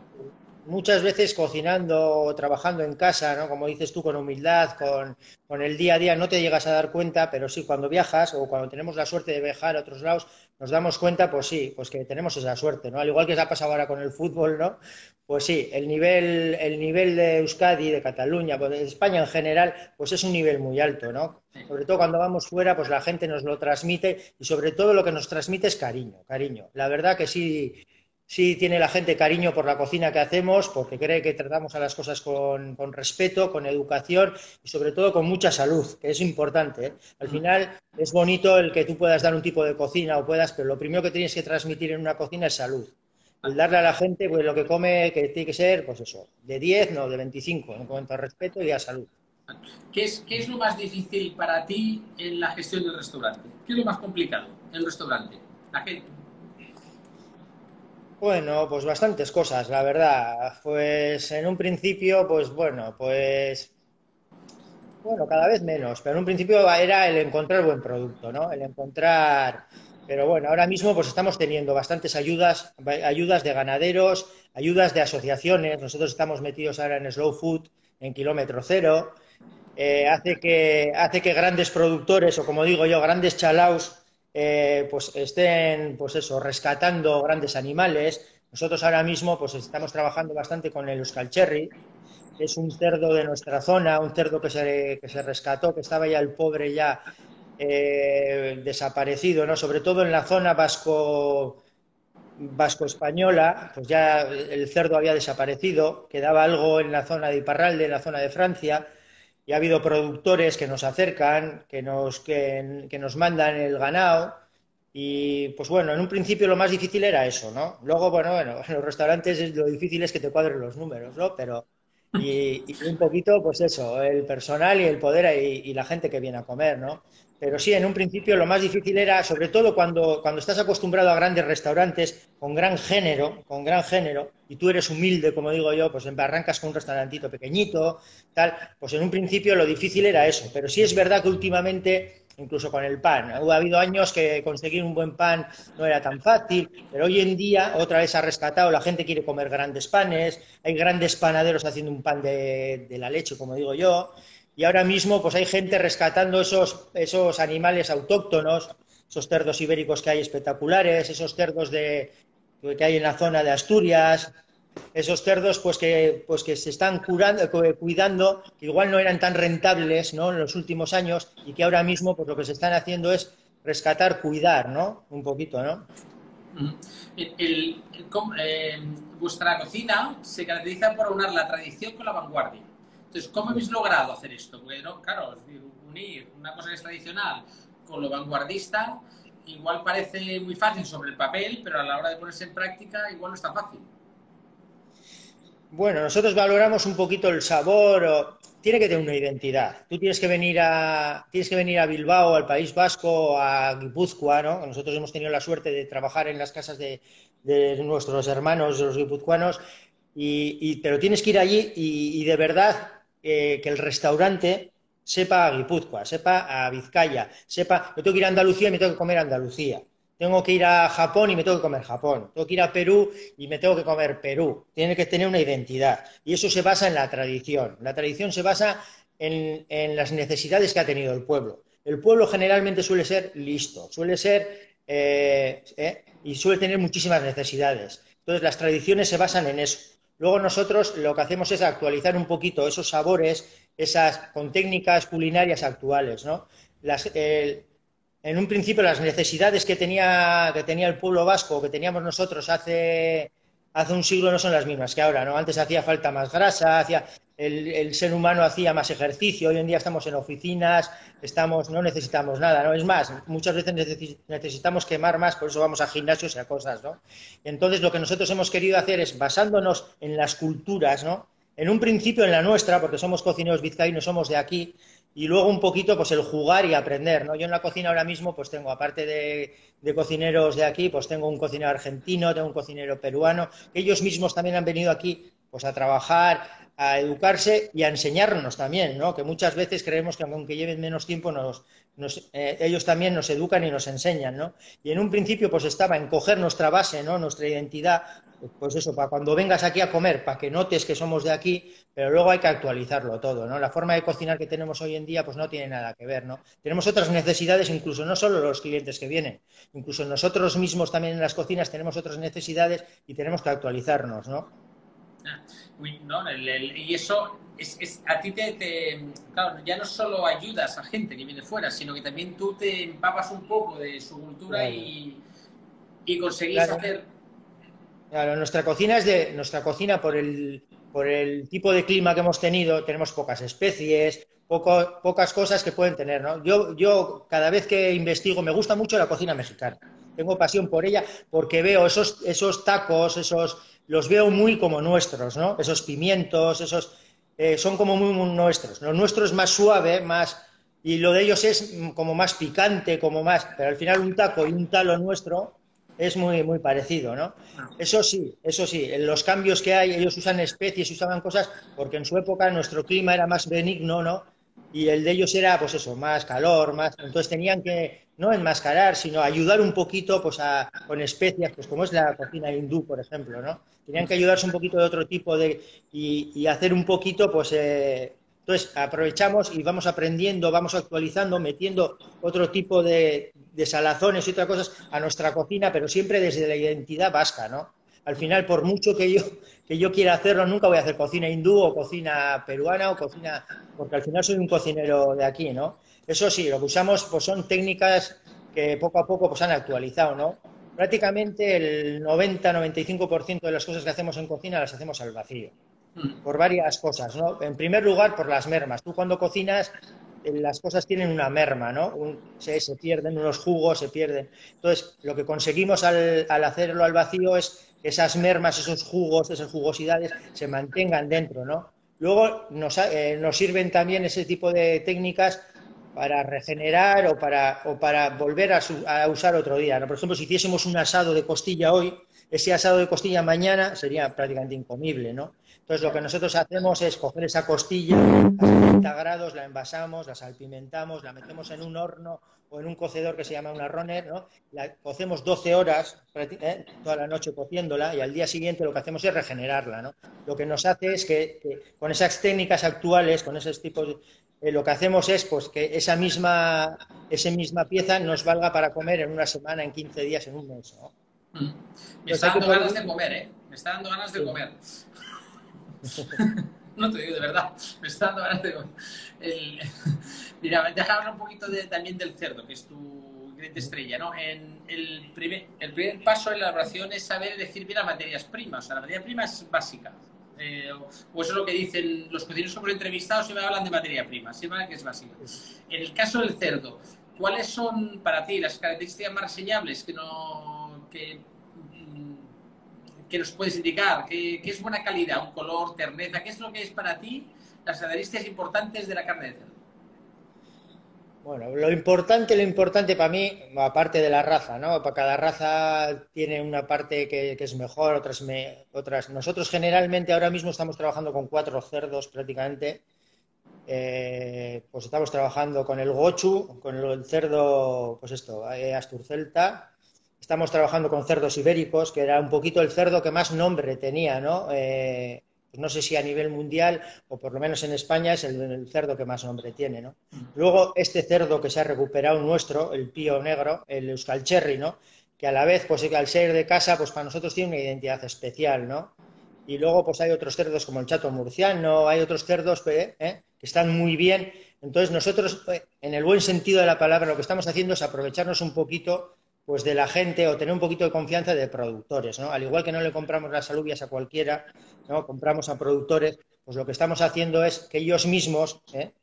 muchas veces cocinando o trabajando en casa, ¿no? como dices tú, con humildad, con, con, el día a día, no te llegas a dar cuenta, pero sí, cuando viajas o cuando tenemos la suerte de viajar a otros lados, nos damos cuenta, pues sí, pues que tenemos esa suerte, ¿no? Al igual que se ha pasado ahora con el fútbol, ¿no? Pues sí, el nivel, el nivel de Euskadi, de Cataluña, pues de España en general, pues es un nivel muy alto, ¿no? Sobre todo cuando vamos fuera, pues la gente nos lo transmite y sobre todo lo que nos transmite es cariño, cariño. La verdad que sí, sí tiene la gente cariño por la cocina que hacemos, porque cree que tratamos a las cosas con, respeto, con educación y sobre todo con mucha salud, que es importante. ¿eh? Al final es bonito el que tú puedas dar un tipo de cocina o puedas, pero lo primero que tienes que transmitir en una cocina es salud. El darle a la gente pues, lo que come, que tiene que ser, pues eso, de 10, no, de 25, en cuanto a respeto y a salud. ¿Qué es, ¿Qué es lo más difícil para ti en la gestión del restaurante? ¿Qué es lo más complicado en el restaurante? La gente, bueno, pues bastantes cosas, la verdad. Pues en un principio, pues bueno, pues bueno, cada vez menos, pero en un principio era el encontrar buen producto, ¿no? El encontrar, pero bueno, ahora mismo pues estamos teniendo bastantes ayudas, ayudas de ganaderos, ayudas de asociaciones. Nosotros estamos metidos ahora en Slow Food, en kilómetro cero. Eh, hace que hace que grandes productores o como digo yo, grandes chalaos eh, pues estén, pues eso, rescatando grandes animales. Nosotros ahora mismo pues estamos trabajando bastante con el Euskal Cherry, que es un cerdo de nuestra zona, un cerdo que se, que se rescató, que estaba ya el pobre ya eh, desaparecido, ¿no? Sobre todo en la zona vasco vasco-española, pues ya el cerdo había desaparecido, quedaba algo en la zona de Iparralde, en la zona de Francia, ha habido productores que nos acercan, que nos, que, nos mandan el ganado, y pues bueno, en un principio lo más difícil era eso, ¿no? Luego, bueno, bueno, en los restaurantes lo difícil es que te cuadren los números, ¿no? Pero, y, un poquito, pues eso, el personal y el poder y, la gente que viene a comer, ¿no? Pero sí, en un principio lo más difícil era, sobre todo cuando, cuando estás acostumbrado a grandes restaurantes con gran género, con gran género, y tú eres humilde, como digo yo, pues arrancas con un restaurantito pequeñito, tal, pues en un principio lo difícil era eso. Pero sí es verdad que últimamente, incluso con el pan, ha habido años que conseguir un buen pan no era tan fácil, pero hoy en día otra vez ha rescatado, la gente quiere comer grandes panes, hay grandes panaderos haciendo un pan de, de la leche, como digo yo, y ahora mismo pues hay gente rescatando esos, esos animales autóctonos, esos cerdos ibéricos que hay espectaculares, esos cerdos de, que hay en la zona de Asturias, esos cerdos pues que, pues que se están curando, cuidando, que igual no eran tan rentables ¿no? en los últimos años y que ahora mismo pues lo que se están haciendo es rescatar, cuidar, ¿no? Un poquito, ¿no? Eh, vuestra cocina se caracteriza por unir la tradición con la vanguardia. Entonces, ¿cómo habéis logrado hacer esto? Porque, no, claro, unir una cosa que es tradicional con lo vanguardista, igual parece muy fácil sobre el papel, pero a la hora de ponerse en práctica, igual no es tan fácil. Bueno, nosotros valoramos un poquito el sabor. Tiene que tener una identidad. Tú tienes que venir a, tienes que venir a Bilbao, al País Vasco, a Guipúzcoa, ¿no? Nosotros hemos tenido la suerte de trabajar en las casas de, nuestros hermanos, los guipuzcoanos, y, pero tienes que ir allí y de verdad que el restaurante sepa a Guipúzcoa, sepa a Vizcaya, sepa, yo tengo que ir a Andalucía y me tengo que comer Andalucía. Tengo que ir a Japón y me tengo que comer Japón. Tengo que ir a Perú y me tengo que comer Perú. Tiene que tener una identidad. Y eso se basa en la tradición. La tradición se basa en, las necesidades que ha tenido el pueblo. El pueblo generalmente suele ser listo, suele ser eh, eh, y suele tener muchísimas necesidades. Entonces las tradiciones se basan en eso. Luego nosotros lo que hacemos es actualizar un poquito esos sabores, esas con técnicas culinarias actuales, ¿no? en un principio las necesidades que tenía, que tenía el pueblo vasco, que teníamos nosotros hace, hace un siglo no son las mismas que ahora, ¿no? Antes hacía falta más grasa, hacía, el, ser humano hacía más ejercicio, hoy en día estamos en oficinas, estamos, no necesitamos nada, ¿no? Es más, muchas veces necesitamos quemar más, por eso vamos a gimnasios y a cosas, ¿no? Entonces, lo que nosotros hemos querido hacer es, basándonos en las culturas, ¿no? En un principio en la nuestra, porque somos cocineros vizcaínos, somos de aquí, y luego un poquito pues el jugar y aprender, ¿no? Yo en la cocina ahora mismo pues tengo, aparte de, de, cocineros de aquí, pues tengo un cocinero argentino, tengo un cocinero peruano, ellos mismos también han venido aquí pues a trabajar, a educarse y a enseñarnos también, ¿no? Que muchas veces creemos que aunque lleven menos tiempo, eh, ellos también nos educan y nos enseñan, ¿no? Y en un principio, pues estaba en coger nuestra base, ¿no? Nuestra identidad, pues eso, para cuando vengas aquí a comer, para que notes que somos de aquí, pero luego hay que actualizarlo todo, ¿no? La forma de cocinar que tenemos hoy en día, pues no tiene nada que ver, ¿no? Tenemos otras necesidades, incluso no solo los clientes que vienen, incluso nosotros mismos también en las cocinas tenemos otras necesidades y tenemos que actualizarnos, ¿no? Y eso es, a ti te, claro, ya no solo ayudas a gente que viene fuera, sino que también tú te empapas un poco de su cultura y, y conseguís hacer. Claro, nuestra cocina es de nuestra cocina por el por el tipo de clima que hemos tenido, tenemos pocas especies, poco, pocas cosas que pueden tener, ¿no? Yo, yo cada vez que investigo me gusta mucho la cocina mexicana. Tengo pasión por ella porque veo esos, esos tacos, esos los veo muy como nuestros, ¿no? Esos pimientos, esos eh, son como muy, nuestros. Lo nuestro es más suave, más y lo de ellos es como más picante, como más, pero al final un taco y un talo nuestro es muy muy parecido, ¿no? Eso sí, eso sí, en los cambios que hay, ellos usan especies, usaban cosas porque en su época nuestro clima era más benigno, ¿no? Y el de ellos era, pues eso, más calor, más. Entonces tenían que no enmascarar, sino ayudar un poquito, pues con especias, pues como es la cocina hindú, por ejemplo, ¿no? tenían que ayudarse un poquito de otro tipo de y, hacer un poquito, pues eh, entonces aprovechamos y vamos aprendiendo, vamos actualizando, metiendo otro tipo de, salazones y otras cosas a nuestra cocina, pero siempre desde la identidad vasca, ¿no? Al final, por mucho que yo, que yo quiera hacerlo, nunca voy a hacer cocina hindú o cocina peruana o cocina, porque al final soy un cocinero de aquí, ¿no? Eso sí, lo que usamos pues son técnicas que poco a poco pues han actualizado, ¿no? prácticamente el 90-95% de las cosas que hacemos en cocina las hacemos al vacío. Mm. Por varias cosas, ¿no? En primer lugar, por las mermas. Tú cuando cocinas, eh, las cosas tienen una merma, ¿no? se, pierden unos jugos, se pierden. Entonces, lo que conseguimos al, hacerlo al vacío es esas mermas, esos jugos, esas jugosidades se mantengan dentro, ¿no? Luego nos, eh, nos sirven también ese tipo de técnicas para regenerar o para, o para volver a, usar otro día. ¿no? Por ejemplo, si hiciésemos un asado de costilla hoy, ese asado de costilla mañana sería prácticamente incomible, ¿no? Entonces, lo que nosotros hacemos es coger esa costilla a 70 grados, la envasamos, la salpimentamos, la metemos en un horno o en un cocedor que se llama una runner, ¿no? La cocemos 12 horas, ¿eh? toda la noche cociéndola, y al día siguiente lo que hacemos es regenerarla, ¿no? Lo que nos hace es que, con esas técnicas actuales, con esos tipos, eh, lo que hacemos es pues que esa misma, esa misma pieza nos valga para comer en una semana, en 15 días, en un mes, ¿no? Mm. Me está dando ganas de comer, ¿eh? Me está dando ganas de comer. no te digo de verdad, me está dando ganas de comer. Mira, déjame hablar un poquito también del cerdo, que es tu ingrediente estrella, ¿no? En el, primer, el primer paso en la elaboración es saber elegir bien las materias primas. O sea, la materia prima es básica. Eh, o eso es lo que dicen los cocineros sobre entrevistados, siempre hablan de materia prima, siempre que es básica. En el caso del cerdo, ¿cuáles son para ti las características más reseñables que, no, que, mm, que nos puedes indicar? ¿Qué, ¿Qué, es buena calidad? ¿Un color, terneza? ¿Qué es lo que es para ti las características importantes de la carne de cerdo? Bueno, lo importante, lo importante para mí, aparte de la raza, ¿no? Para cada raza tiene una parte que, es mejor, otras, otras. Nosotros generalmente ahora mismo estamos trabajando con cuatro cerdos prácticamente. Eh, pues estamos trabajando con el gochu, con el cerdo, pues esto, eh, asturcelta. Estamos trabajando con cerdos ibéricos, que era un poquito el cerdo que más nombre tenía, ¿no? Eh, no sé si a nivel mundial o por lo menos en España es el, cerdo que más nombre tiene, ¿no? Luego este cerdo que se ha recuperado nuestro, el pío negro, el Euskal Cherry, ¿no? Que a la vez, pues al ser de casa, pues para nosotros tiene una identidad especial, ¿no? Y luego pues hay otros cerdos como el chato murciano, hay otros cerdos ¿eh? que están muy bien. Entonces nosotros, eh, en el buen sentido de la palabra, lo que estamos haciendo es aprovecharnos un poquito pues de la gente o tener un poquito de confianza de productores, ¿no? Al igual que no le compramos las alubias a cualquiera, ¿no? Compramos a productores, pues lo que estamos haciendo es que ellos mismos, ¿eh?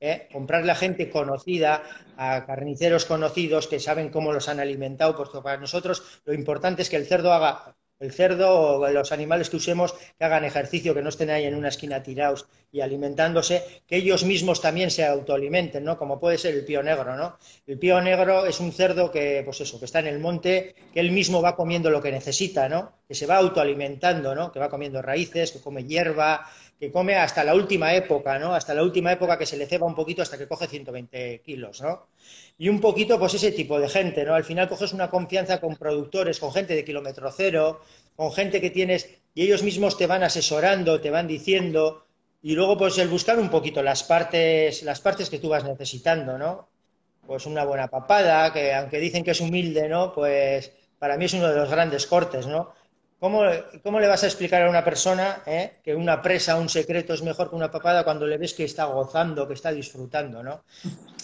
¿Eh? comprarle a gente conocida, a carniceros conocidos que saben cómo los han alimentado, porque para nosotros lo importante es que el cerdo haga el cerdo o los animales que usemos que hagan ejercicio, que no estén ahí en una esquina tirados y alimentándose, que ellos mismos también se autoalimenten, ¿no? Como puede ser el pío negro, ¿no? El pío negro es un cerdo que, pues eso, que está en el monte, que él mismo va comiendo lo que necesita, ¿no? Que se va autoalimentando, ¿no? Que va comiendo raíces, que come hierba, que come hasta la última época, ¿no? Hasta la última época que se le ceba un poquito hasta que coge 120 kilos, ¿no? Y un poquito, pues ese tipo de gente, ¿no? Al final coges una confianza con productores, con gente de kilómetro cero, con gente que tienes, y ellos mismos te van asesorando, te van diciendo, y luego, pues el buscar un poquito las partes, las partes que tú vas necesitando, ¿no? Pues una buena papada, que aunque dicen que es humilde, ¿no? Pues para mí es uno de los grandes cortes, ¿no? ¿Cómo, le vas a explicar a una persona eh, que una presa, un secreto es mejor que una papada cuando le ves que está gozando, que está disfrutando, ¿no?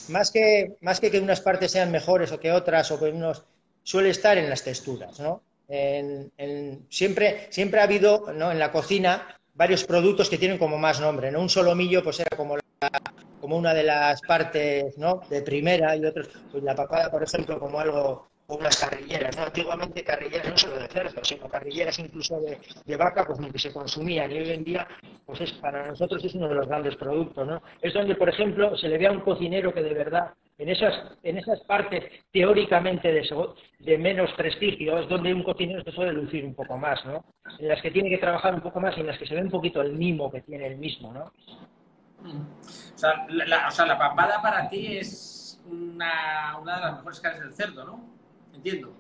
Más que, más que que unas partes sean mejores o que otras, o que unos, suele estar en las texturas, ¿no? siempre, siempre ha habido ¿no? en la cocina varios productos que tienen como más nombre, ¿no? Un solomillo pues era como, como una de las partes, ¿no? De primera y otros, pues la papada, por ejemplo, como algo unas carrilleras. ¿no? Antiguamente carrilleras no solo de cerdo, sino carrilleras incluso de, vaca, pues ni que se consumían. Y hoy en día, pues es, para nosotros es uno de los grandes productos. ¿no? Es donde, por ejemplo, se le ve a un cocinero que de verdad, en esas, en esas partes teóricamente de, de menos prestigio, es donde un cocinero se suele lucir un poco más, ¿no? En las que tiene que trabajar un poco más y en las que se ve un poquito el mimo que tiene el mismo, ¿no? O sea, la, o sea, la papada para ti es una, una de las mejores caras del cerdo, ¿no? Entiendo.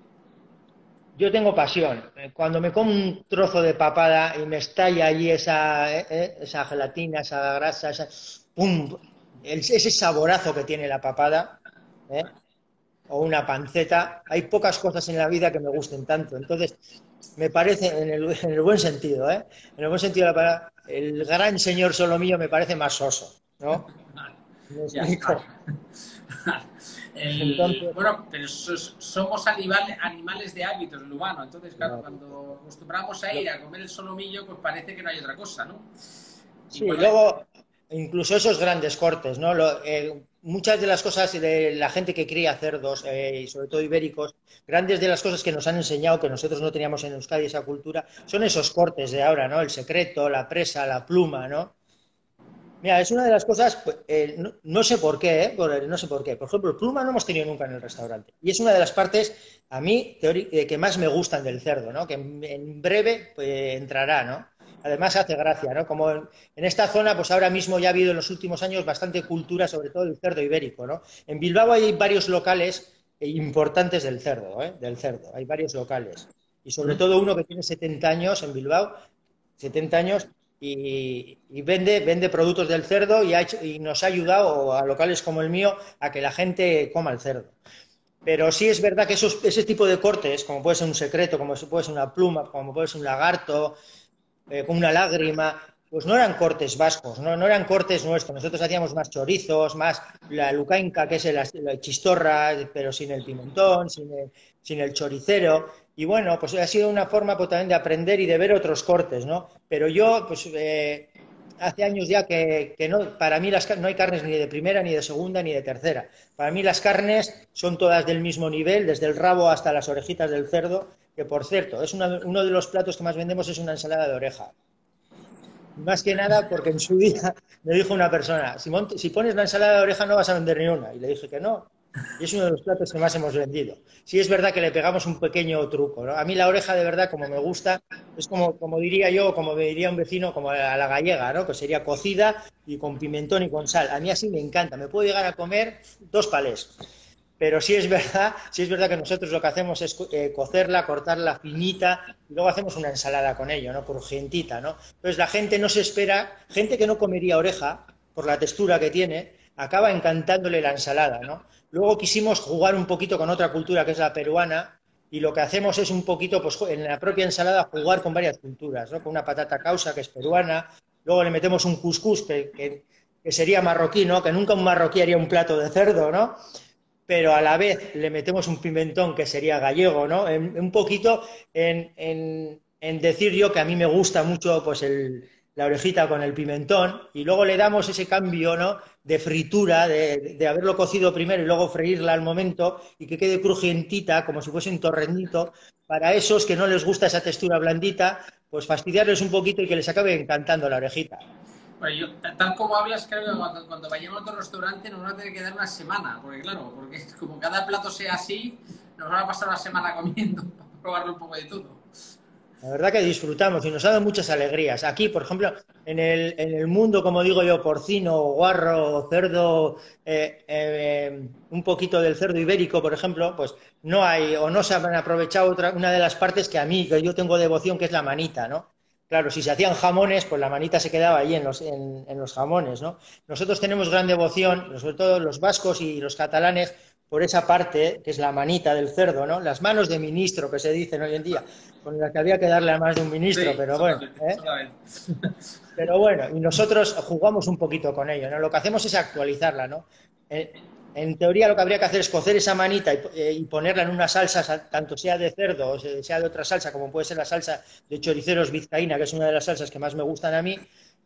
Yo tengo pasión. Cuando me como un trozo de papada y me estalla allí esa, eh, eh, esa gelatina, esa grasa, esa, ¡pum! ese saborazo que tiene la papada, ¿eh? o una panceta, hay pocas cosas en la vida que me gusten tanto. Entonces, me parece, en el, buen sentido, en el buen sentido de la palabra, el gran señor solo mío me parece más soso, ¿no? bueno, pero somos animales de hábitos, Lubano. Entonces, claro, cuando acostumbramos a ir a comer el solomillo, pues parece que no hay otra cosa, ¿no? Sí, luego, incluso esos grandes cortes, ¿no? Eh, muchas de las cosas de la gente que cría cerdos, eh, y sobre todo ibéricos, grandes de las cosas que nos han enseñado, que nosotros no teníamos en Euskadi esa cultura, son esos cortes de ahora, ¿no? El secreto, la presa, la pluma, ¿no? Mira, es una de las cosas, pues, eh, no, sé por qué, ¿eh? no sé por qué. Por ejemplo, pluma no hemos tenido nunca en el restaurante. Y es una de las partes, a mí, eh, que más me gustan del cerdo, ¿no? Que en, breve pues, entrará, ¿no? Además hace gracia, ¿no? Como en, esta zona, pues ahora mismo ya ha habido en los últimos años bastante cultura, sobre todo del cerdo ibérico, ¿no? En Bilbao hay varios locales importantes del cerdo, ¿eh? Del cerdo, hay varios locales. Y sobre todo uno que tiene 70 años en Bilbao, 70 años, y, vende, vende productos del cerdo y, nos ha ayudado a locales como el mío a que la gente coma el cerdo. Pero sí es verdad que esos, ese tipo de cortes, como puede ser un secreto, como puede ser una pluma, como puede ser un lagarto, eh, como una lágrima, pues no eran cortes vascos, no, no, eran cortes nuestros. Nosotros hacíamos más chorizos, más la lucainca, que es la chistorra, pero sin el pimentón, sin el, el choricero. Y bueno, pues ha sido una forma pues, también de aprender y de ver otros cortes, ¿no? Pero yo, pues eh, hace años ya que, no, para mí las, no hay carnes ni de primera, ni de segunda, ni de tercera. Para mí las carnes son todas del mismo nivel, desde el rabo hasta las orejitas del cerdo, que por cierto, es uno de los platos que más vendemos es una ensalada de oreja. Más que nada porque en su día me dijo una persona, si, pones la ensalada de oreja no vas a vender ni una. Y le dije que no, y es uno de los platos que más hemos vendido. Sí es verdad que le pegamos un pequeño truco. A mí la oreja de verdad, como me gusta, es como, como diría yo, como me diría un vecino, como a la gallega, ¿no? que sería cocida y con pimentón y con sal. A mí así me encanta. Me puedo llegar a comer dos palés. Pero sí es verdad, sí es verdad que nosotros lo que hacemos es eh, cocerla, cortarla finita y luego hacemos una ensalada con ello, ¿no? Crujientita, ¿no? Entonces la gente no se espera, gente que no comería oreja por la textura que tiene, acaba encantándole la ensalada, ¿no? Luego quisimos jugar un poquito con otra cultura que es la peruana y lo que hacemos es un poquito, pues en la propia ensalada, jugar con varias culturas, ¿no? Con una patata causa que es peruana, luego le metemos un cuscús que, sería marroquí, ¿no? Que nunca un marroquí haría un plato de cerdo, ¿no? Pero a la vez le metemos un pimentón que sería gallego, ¿no? un poquito en, en decir yo que a mí me gusta mucho pues el, la orejita con el pimentón y luego le damos ese cambio ¿no? de fritura, de, haberlo cocido primero y luego freírla al momento y que quede crujientita, como si fuese un torrendito, para esos que no les gusta esa textura blandita, pues fastidiarles un poquito y que les acabe encantando la orejita. Yo, tal como hablas, creo que cuando, vayamos a otro restaurante nos van a tener que dar una semana, porque claro, porque como cada plato sea así, nos van a pasar una semana comiendo para probarlo un poco de todo. La verdad que disfrutamos y nos ha dado muchas alegrías. Aquí, por ejemplo, en el, en el mundo, como digo yo, porcino, guarro, cerdo, eh, eh, un poquito del cerdo ibérico, por ejemplo, pues no hay o no se han aprovechado otra, una de las partes que a mí, que yo tengo devoción, que es la manita, ¿no? Claro, si se hacían jamones, pues la manita se quedaba ahí en los, en, en los jamones, ¿no? Nosotros tenemos gran devoción, sobre todo los vascos y los catalanes, por esa parte, que es la manita del cerdo, ¿no? Las manos de ministro que se dicen hoy en día, con las que había que darle a más de un ministro, pero bueno. ¿eh? Pero bueno, y nosotros jugamos un poquito con ello, ¿no? Lo que hacemos es actualizarla, ¿no? Eh, en teoría lo que habría que hacer es cocer esa manita eh, y, ponerla en una salsa, tanto sea de cerdo o sea de otra salsa, como puede ser la salsa de choriceros vizcaína, que es una de las salsas que más me gustan a mí.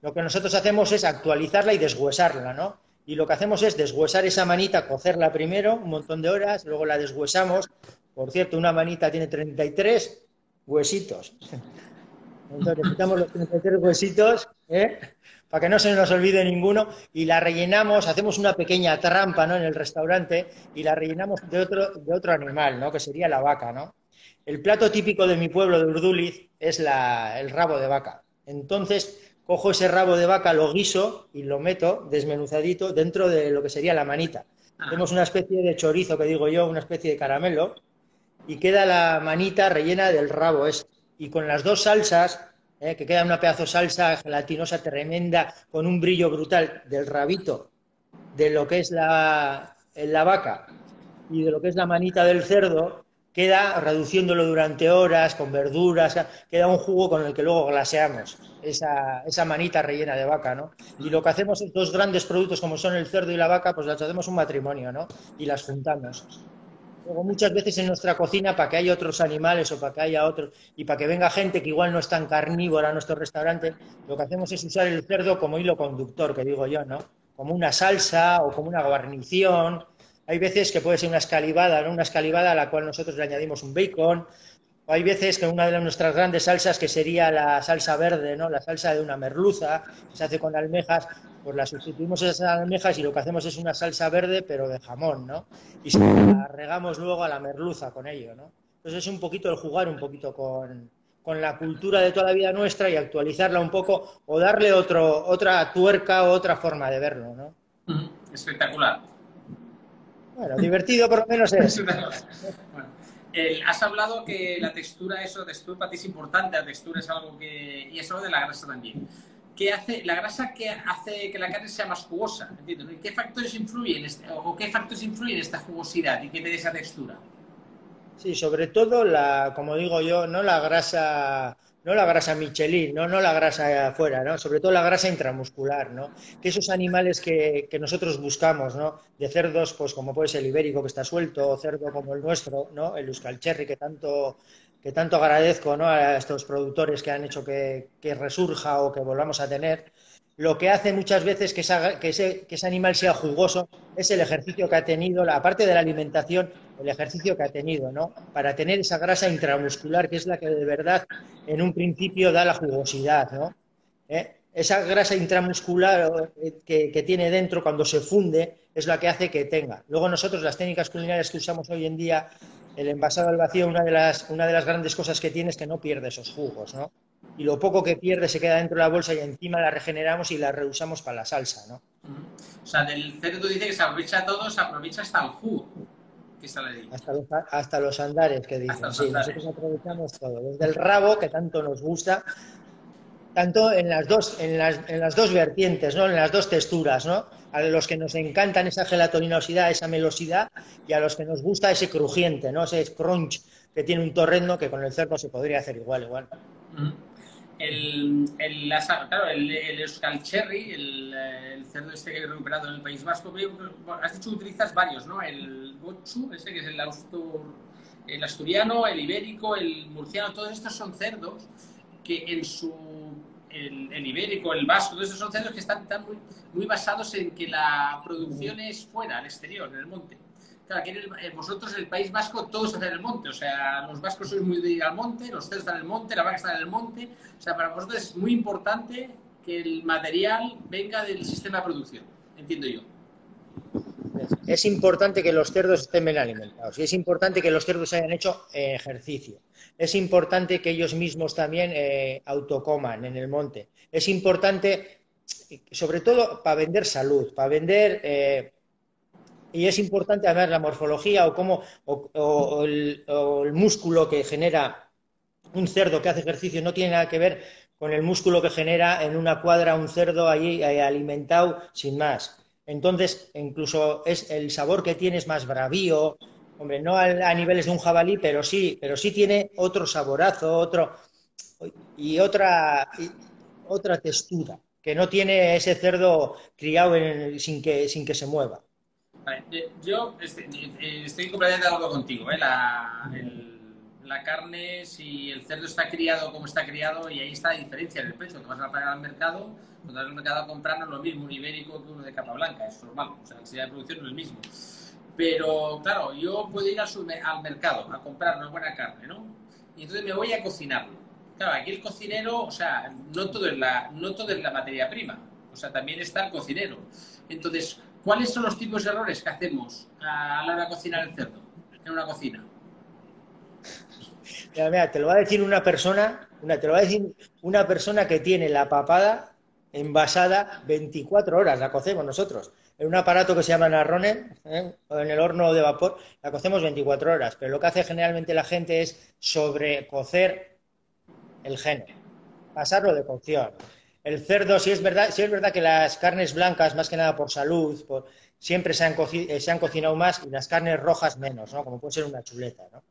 Lo que nosotros hacemos es actualizarla y deshuesarla, ¿no? y lo que hacemos es deshuesar esa manita, cocerla primero un montón de horas, luego la deshuesamos. Por cierto, una manita tiene 33 huesitos. Entonces quitamos los 33 huesitos, ¿eh? Para que no se nos olvide ninguno, y la rellenamos, hacemos una pequeña trampa ¿no? en el restaurante y la rellenamos de otro, de otro animal, ¿no? que sería la vaca. ¿no? El plato típico de mi pueblo de Urduliz es el rabo de vaca. Entonces, cojo ese rabo de vaca, lo guiso y lo meto desmenuzadito dentro de lo que sería la manita. Hacemos una especie de chorizo, que digo yo, una especie de caramelo, y queda la manita rellena del rabo. Es, y con las dos salsas, eh, que queda una pedazo de salsa gelatinosa tremenda, con un brillo brutal del rabito, de lo que es la, la vaca y de lo que es la manita del cerdo, queda reduciéndolo durante horas, con verduras, queda un jugo con el que luego glaseamos esa, esa manita rellena de vaca, ¿no? Y lo que hacemos es dos grandes productos como son el cerdo y la vaca, pues las hacemos un matrimonio, ¿no? Y las juntamos. Muchas veces en nuestra cocina, para que haya otros animales o para que haya otros, y para que venga gente que igual no es tan carnívora a nuestro restaurante, lo que hacemos es usar el cerdo como hilo conductor, que digo yo, ¿no? Como una salsa o como una guarnición, hay veces que puede ser una escalivada, ¿no? Una escalivada a la cual nosotros le añadimos un bacon. O hay veces que una de nuestras grandes salsas, que sería la salsa verde, ¿no? La salsa de una merluza, que se hace con almejas, pues la sustituimos esas almejas y lo que hacemos es una salsa verde, pero de jamón, ¿no? Y se la regamos luego a la merluza con ello, ¿no? Entonces es un poquito el jugar un poquito con, con la cultura de toda la vida nuestra y actualizarla un poco o darle otro, otra tuerca o otra forma de verlo, ¿no? Espectacular. Bueno, divertido por lo menos es. has hablado que la textura, eso, textura para ti es importante, la textura es algo que... y eso de la grasa también. ¿Qué hace, la grasa que hace que la carne sea más jugosa? ¿entiendes? ¿Qué factores influyen, este, o qué factores influyen en esta jugosidad y qué te esa textura? Sí, sobre todo la, como digo yo, no la grasa no la grasa Michelin, no, no la grasa afuera, ¿no? sobre todo la grasa intramuscular, ¿no? que esos animales que, que, nosotros buscamos, ¿no? de cerdos, pues como puede ser el ibérico que está suelto, o cerdo como el nuestro, ¿no? el Euskal Cherry, que tanto, que tanto agradezco a estos productores que han hecho que, que resurja o que volvamos a tener, lo que hace muchas veces que, que, ese, animal sea jugoso es el ejercicio que ha tenido, la parte de la alimentación, el ejercicio que ha tenido, ¿no? Para tener esa grasa intramuscular, que es la que de verdad en un principio da la jugosidad, ¿no? ¿Eh? Esa grasa intramuscular eh, que, que, tiene dentro cuando se funde es la que hace que tenga. Luego nosotros las técnicas culinarias que usamos hoy en día, el envasado al vacío, una de las, una de las grandes cosas que tiene es que no pierde esos jugos, ¿no? y lo poco que pierde se queda dentro de la bolsa y encima la regeneramos y la reusamos para la salsa, ¿no? O sea, del cerdo tú dices que se aprovecha todo, se aprovecha hasta el jugo. Que está hasta, los, hasta los andares que dicen. Sí, nosotros aprovechamos todo, desde el rabo, que tanto nos gusta, tanto en las dos, en las, en las dos vertientes, ¿no? En las dos texturas, ¿no? A los que nos encantan esa gelatininosidad, esa melosidad, y a los que nos gusta ese crujiente, ¿no? Ese crunch que tiene un torrendo que con el cerdo se podría hacer igual, igual el, el, claro, el, el Euskal Cherry, el, el, cerdo este que he recuperado en el País Vasco, has dicho que utilizas varios, ¿no? El Gochu, ese que es el, el asturiano, el ibérico, el murciano, todos estos son cerdos que en su... El, el ibérico, el vasco, todos estos son cerdos que están, están muy, muy basados en que la producción es fuera, al exterior, en el monte. Claro, aquí en eh, vosotros, el País Vasco, todos hacen el monte. O sea, los vascos sois muy de al monte, los cerdos están en el monte, la vaca está en el monte. O sea, para vosotros es muy importante que el material venga del sistema de producción, entiendo yo. Es importante que los cerdos estén bien alimentados y es importante que los cerdos hayan hecho eh, ejercicio. Es importante que ellos mismos también eh, autocoman en el monte. Es importante, sobre todo, para vender salud, para vender eh, y es importante ver la morfología o cómo o, el, músculo que genera un cerdo que hace ejercicio no tiene nada que ver con el músculo que genera en una cuadra un cerdo eh, alimentado sin más. Entonces, incluso es el sabor que tiene es más bravío, hombre, no a, niveles de un jabalí, pero sí, pero sí tiene otro saborazo, otro y otra otra textura que no tiene ese cerdo criado sin que sin que se mueva. Yo estoy, estoy completamente de acuerdo contigo. ¿eh? La, la, carne, si el cerdo está criado como está criado, y ahí está la diferencia en el precio. Que vas a pagar al mercado, cuando vas al mercado a comprar no es lo mismo un ibérico que uno de capa blanca, es normal. O sea, la necesidad de producción no es el mismo. Pero claro, yo puedo ir al, al mercado a comprar una buena carne, ¿no? Y entonces me voy a cocinarlo. Claro, aquí el cocinero, o sea, no todo es la, no todo es la materia prima. O sea, también está el cocinero. Entonces, ¿Cuáles son los tipos de errores que hacemos a la hora de cocinar el cerdo en una cocina? Mira, mira, te lo va a decir una persona, una, te lo va a decir una persona que tiene la papada envasada 24 horas, la cocemos nosotros. En un aparato que se llama Narronen, ¿eh? en el horno de vapor, la cocemos 24 horas. Pero lo que hace generalmente la gente es sobrecocer el género, pasarlo de cocción el cerdo, si es verdad, si es verdad que las carnes blancas, más que nada por salud, siempre se han, eh, se han, cocinado más y las carnes rojas menos, ¿no? como puede ser una chuleta. ¿no?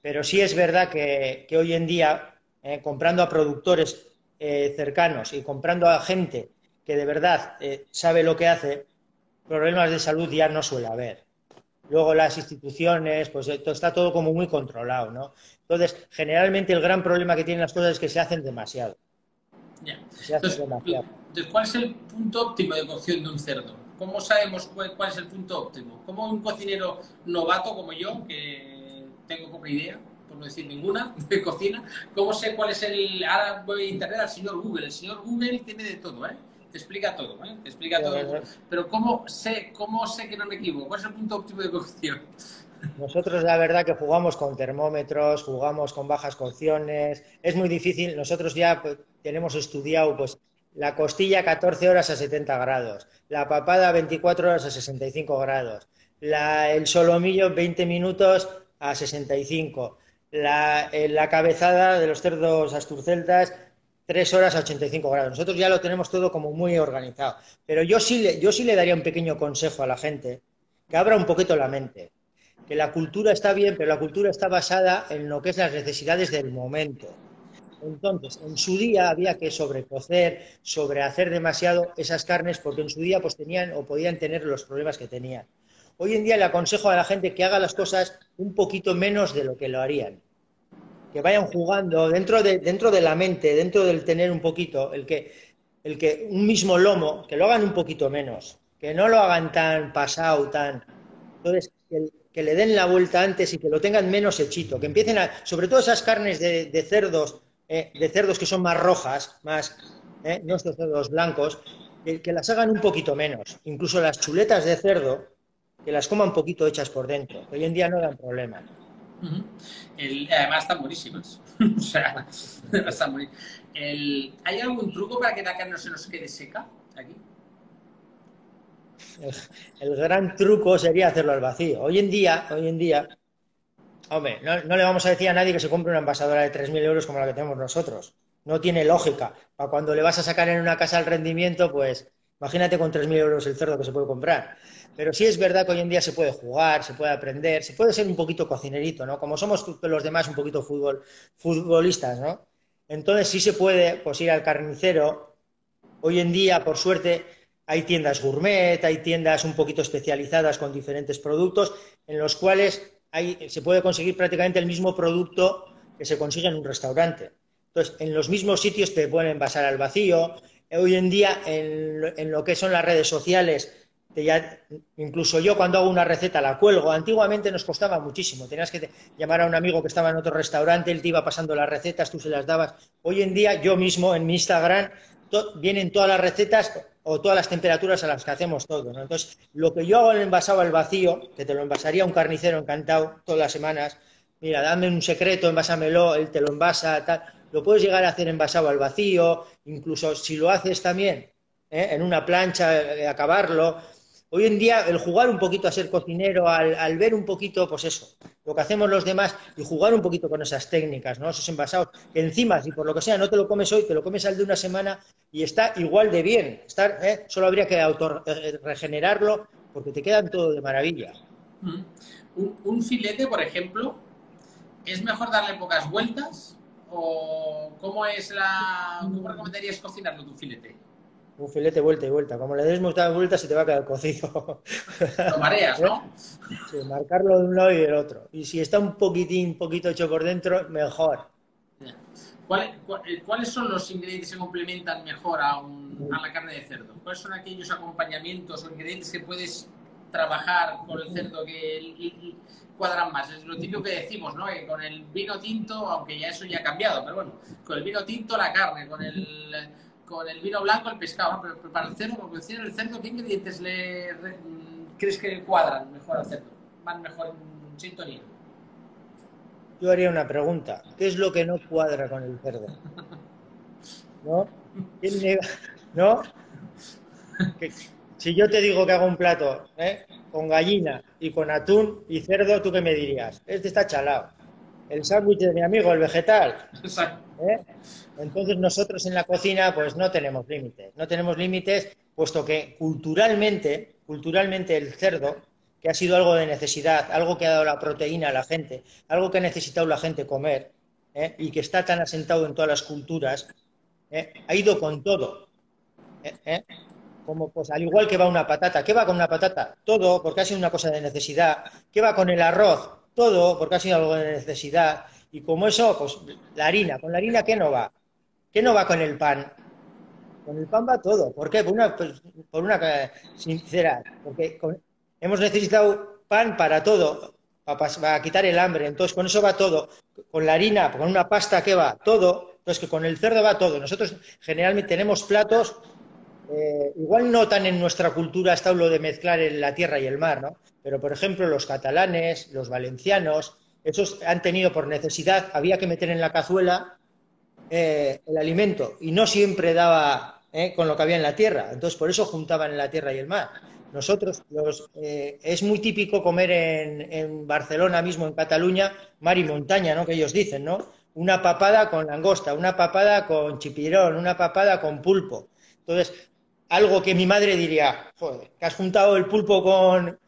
Pero sí es verdad que, hoy en día, eh, comprando a productores eh, cercanos y comprando a gente que de verdad eh, sabe lo que hace, problemas de salud ya no suele haber. Luego las instituciones, pues está todo como muy controlado, ¿no? Entonces, generalmente el gran problema que tienen las cosas es que se hacen demasiado. Ya. Demasiado. ¿Cuál es el punto óptimo de cocción de un cerdo? ¿Cómo sabemos cuál, es el punto óptimo? ¿Cómo un cocinero novato como yo, que tengo poca idea, por no decir ninguna, de cocina, cómo sé cuál es el... Ahora voy a internet al señor Google. El señor Google tiene de todo, ¿eh? te explica todo, ¿eh? Te explica todo. Pero ¿cómo sé, ¿cómo sé que no me equivoco? ¿Cuál es el punto óptimo de cocción? Nosotros la verdad que jugamos con termómetros, jugamos con bajas cocciones, es muy difícil, nosotros ya pues, tenemos estudiado pues la costilla 14 horas a 70 grados, la papada 24 horas a 65 grados, la, el solomillo 20 minutos a 65, la, eh, la cabezada de los cerdos asturceltas 3 horas a 85 grados. Nosotros ya lo tenemos todo como muy organizado. Pero yo sí, le, yo sí le daría un pequeño consejo a la gente, que abra un poquito la mente. Que la cultura está bien, pero la cultura está basada en lo que es las necesidades del momento. Entonces, en su día había que sobrecocer, sobrehacer demasiado esas carnes, porque en su día pues tenían o podían tener los problemas que tenían. Hoy en día le aconsejo a la gente que haga las cosas un poquito menos de lo que lo harían que vayan jugando dentro de, dentro de la mente, dentro del tener un poquito, el que, el que un mismo lomo, que lo hagan un poquito menos, que no lo hagan tan pasado, tan... Entonces, que, le den la vuelta antes y que lo tengan menos hechito, que empiecen a... Sobre todo esas carnes de, cerdos, eh, de cerdos que son más rojas, más... Eh, no estos cerdos blancos, que, que las hagan un poquito menos. Incluso las chuletas de cerdo, que las coman un poquito hechas por dentro. Hoy en día no dan problema además están buenísimas. o sea, están buenísimas. ¿Hay algún truco para que la carne no se nos quede seca aquí? El, gran truco sería hacerlo al vacío. Hoy en día, hoy en día, hombre, no, le vamos a decir a nadie que se compre una envasadora de 3.000 euros como la que tenemos nosotros. No tiene lógica. Para cuando le vas a sacar en una casa el rendimiento, pues imagínate con 3.000 euros el cerdo que se puede comprar. Pero sí es verdad que hoy en día se puede jugar, se puede aprender, se puede ser un poquito cocinerito, ¿no? Como somos los demás un poquito fútbol, futbolistas, ¿no? Entonces sí se puede pues, ir al carnicero. Hoy en día, por suerte, hay tiendas gourmet, hay tiendas un poquito especializadas con diferentes productos, en los cuales se puede conseguir prácticamente el mismo producto que se consigue en un restaurante. Entonces, en los mismos sitios te pueden envasar al vacío. Hoy en día, en lo que son las redes sociales, ya, incluso yo cuando hago una receta la cuelgo. Antiguamente nos costaba muchísimo. Tenías que llamar a un amigo que estaba en otro restaurante, él te iba pasando las recetas, tú se las dabas. Hoy en día yo mismo en mi Instagram vienen todas las recetas o todas las temperaturas a las que hacemos todo. Entonces, lo que yo hago en envasado al vacío, que te lo envasaría un carnicero encantado todas las semanas, mira, dame un secreto, envásamelo, él te lo envasa, tal. Lo puedes llegar a hacer envasado al vacío, incluso si lo haces también ¿eh? en una plancha, eh, acabarlo Hoy en día el jugar un poquito a ser cocinero, al, ver un poquito, pues eso, lo que hacemos los demás y jugar un poquito con esas técnicas, ¿no? Esos envasados, que encima, si por lo que sea no te lo comes hoy, te lo comes al de una semana y está igual de bien. Estar, ¿eh? Solo habría que auto eh, regenerarlo porque te quedan todo de maravilla. Mm. Un, filete, por ejemplo, ¿es mejor darle pocas vueltas? ¿O cómo es la. ¿Cómo recomendarías cocinarlo tu filete? Un filete vuelta y vuelta. Como le des muchas vueltas, se te va a quedar cocido. Lo mareas, ¿no? Sí, marcarlo de un lado y del otro. Y si está un poquitín, poquito hecho por dentro, mejor. Eh, ¿Cuáles son los ingredientes que complementan mejor a, la carne de cerdo? ¿Cuáles son aquellos acompañamientos o ingredientes que puedes trabajar con el cerdo que cuadran más? Es lo típico que decimos, ¿no? con el vino tinto, aunque ya eso ya ha cambiado, pero bueno, con el vino tinto la carne, con el con el vino blanco el pescado, pero, para el cerdo, porque el cerdo, ¿qué ingredientes le crees que cuadran mejor al cerdo? Van mejor en sintonía. Yo haría una pregunta. ¿Qué es lo que no cuadra con el cerdo? ¿No? ¿No? Si yo te digo que hago un plato ¿eh? con gallina y con atún y cerdo, ¿tú qué me dirías? Este está chalado. El sándwich de mi amigo, el vegetal. ¿Eh? Entonces nosotros en la cocina pues no tenemos límites, no tenemos límites puesto que culturalmente, culturalmente el cerdo, que ha sido algo de necesidad, algo que ha dado la proteína a la gente, algo que ha necesitado la gente comer ¿eh? y que está tan asentado en todas las culturas, ¿eh? ha ido con todo. Como pues al igual que va una patata, ¿qué va con una patata? Todo, porque ha sido una cosa de necesidad. ¿Qué va con el arroz? Todo, porque ha sido algo de necesidad. Y como eso, pues la harina. ¿Con la harina qué no va? ¿Qué no va con el pan? Con el pan va todo. ¿Por qué? Por una, pues, por una eh, sincera. Porque hemos necesitado pan para todo, para, quitar el hambre. Entonces, con eso va todo. Con la harina, con una pasta, ¿qué va? Todo. Entonces, que con el cerdo va todo. Nosotros generalmente tenemos platos, eh, igual no tan en nuestra cultura está lo de mezclar la tierra y el mar, ¿no? Pero, por ejemplo, los catalanes, los valencianos, esos han tenido por necesidad, había que meter en la cazuela eh, el alimento y no siempre daba eh, con lo que había en la tierra. Entonces, por eso juntaban en la tierra y el mar. Nosotros, eh, es muy típico comer en, Barcelona mismo, en Cataluña, mar y montaña, ¿no? Que ellos dicen, ¿no? Una papada con langosta, una papada con chipirón, una papada con pulpo. Entonces, algo que mi madre diría, joder, que has juntado el pulpo con,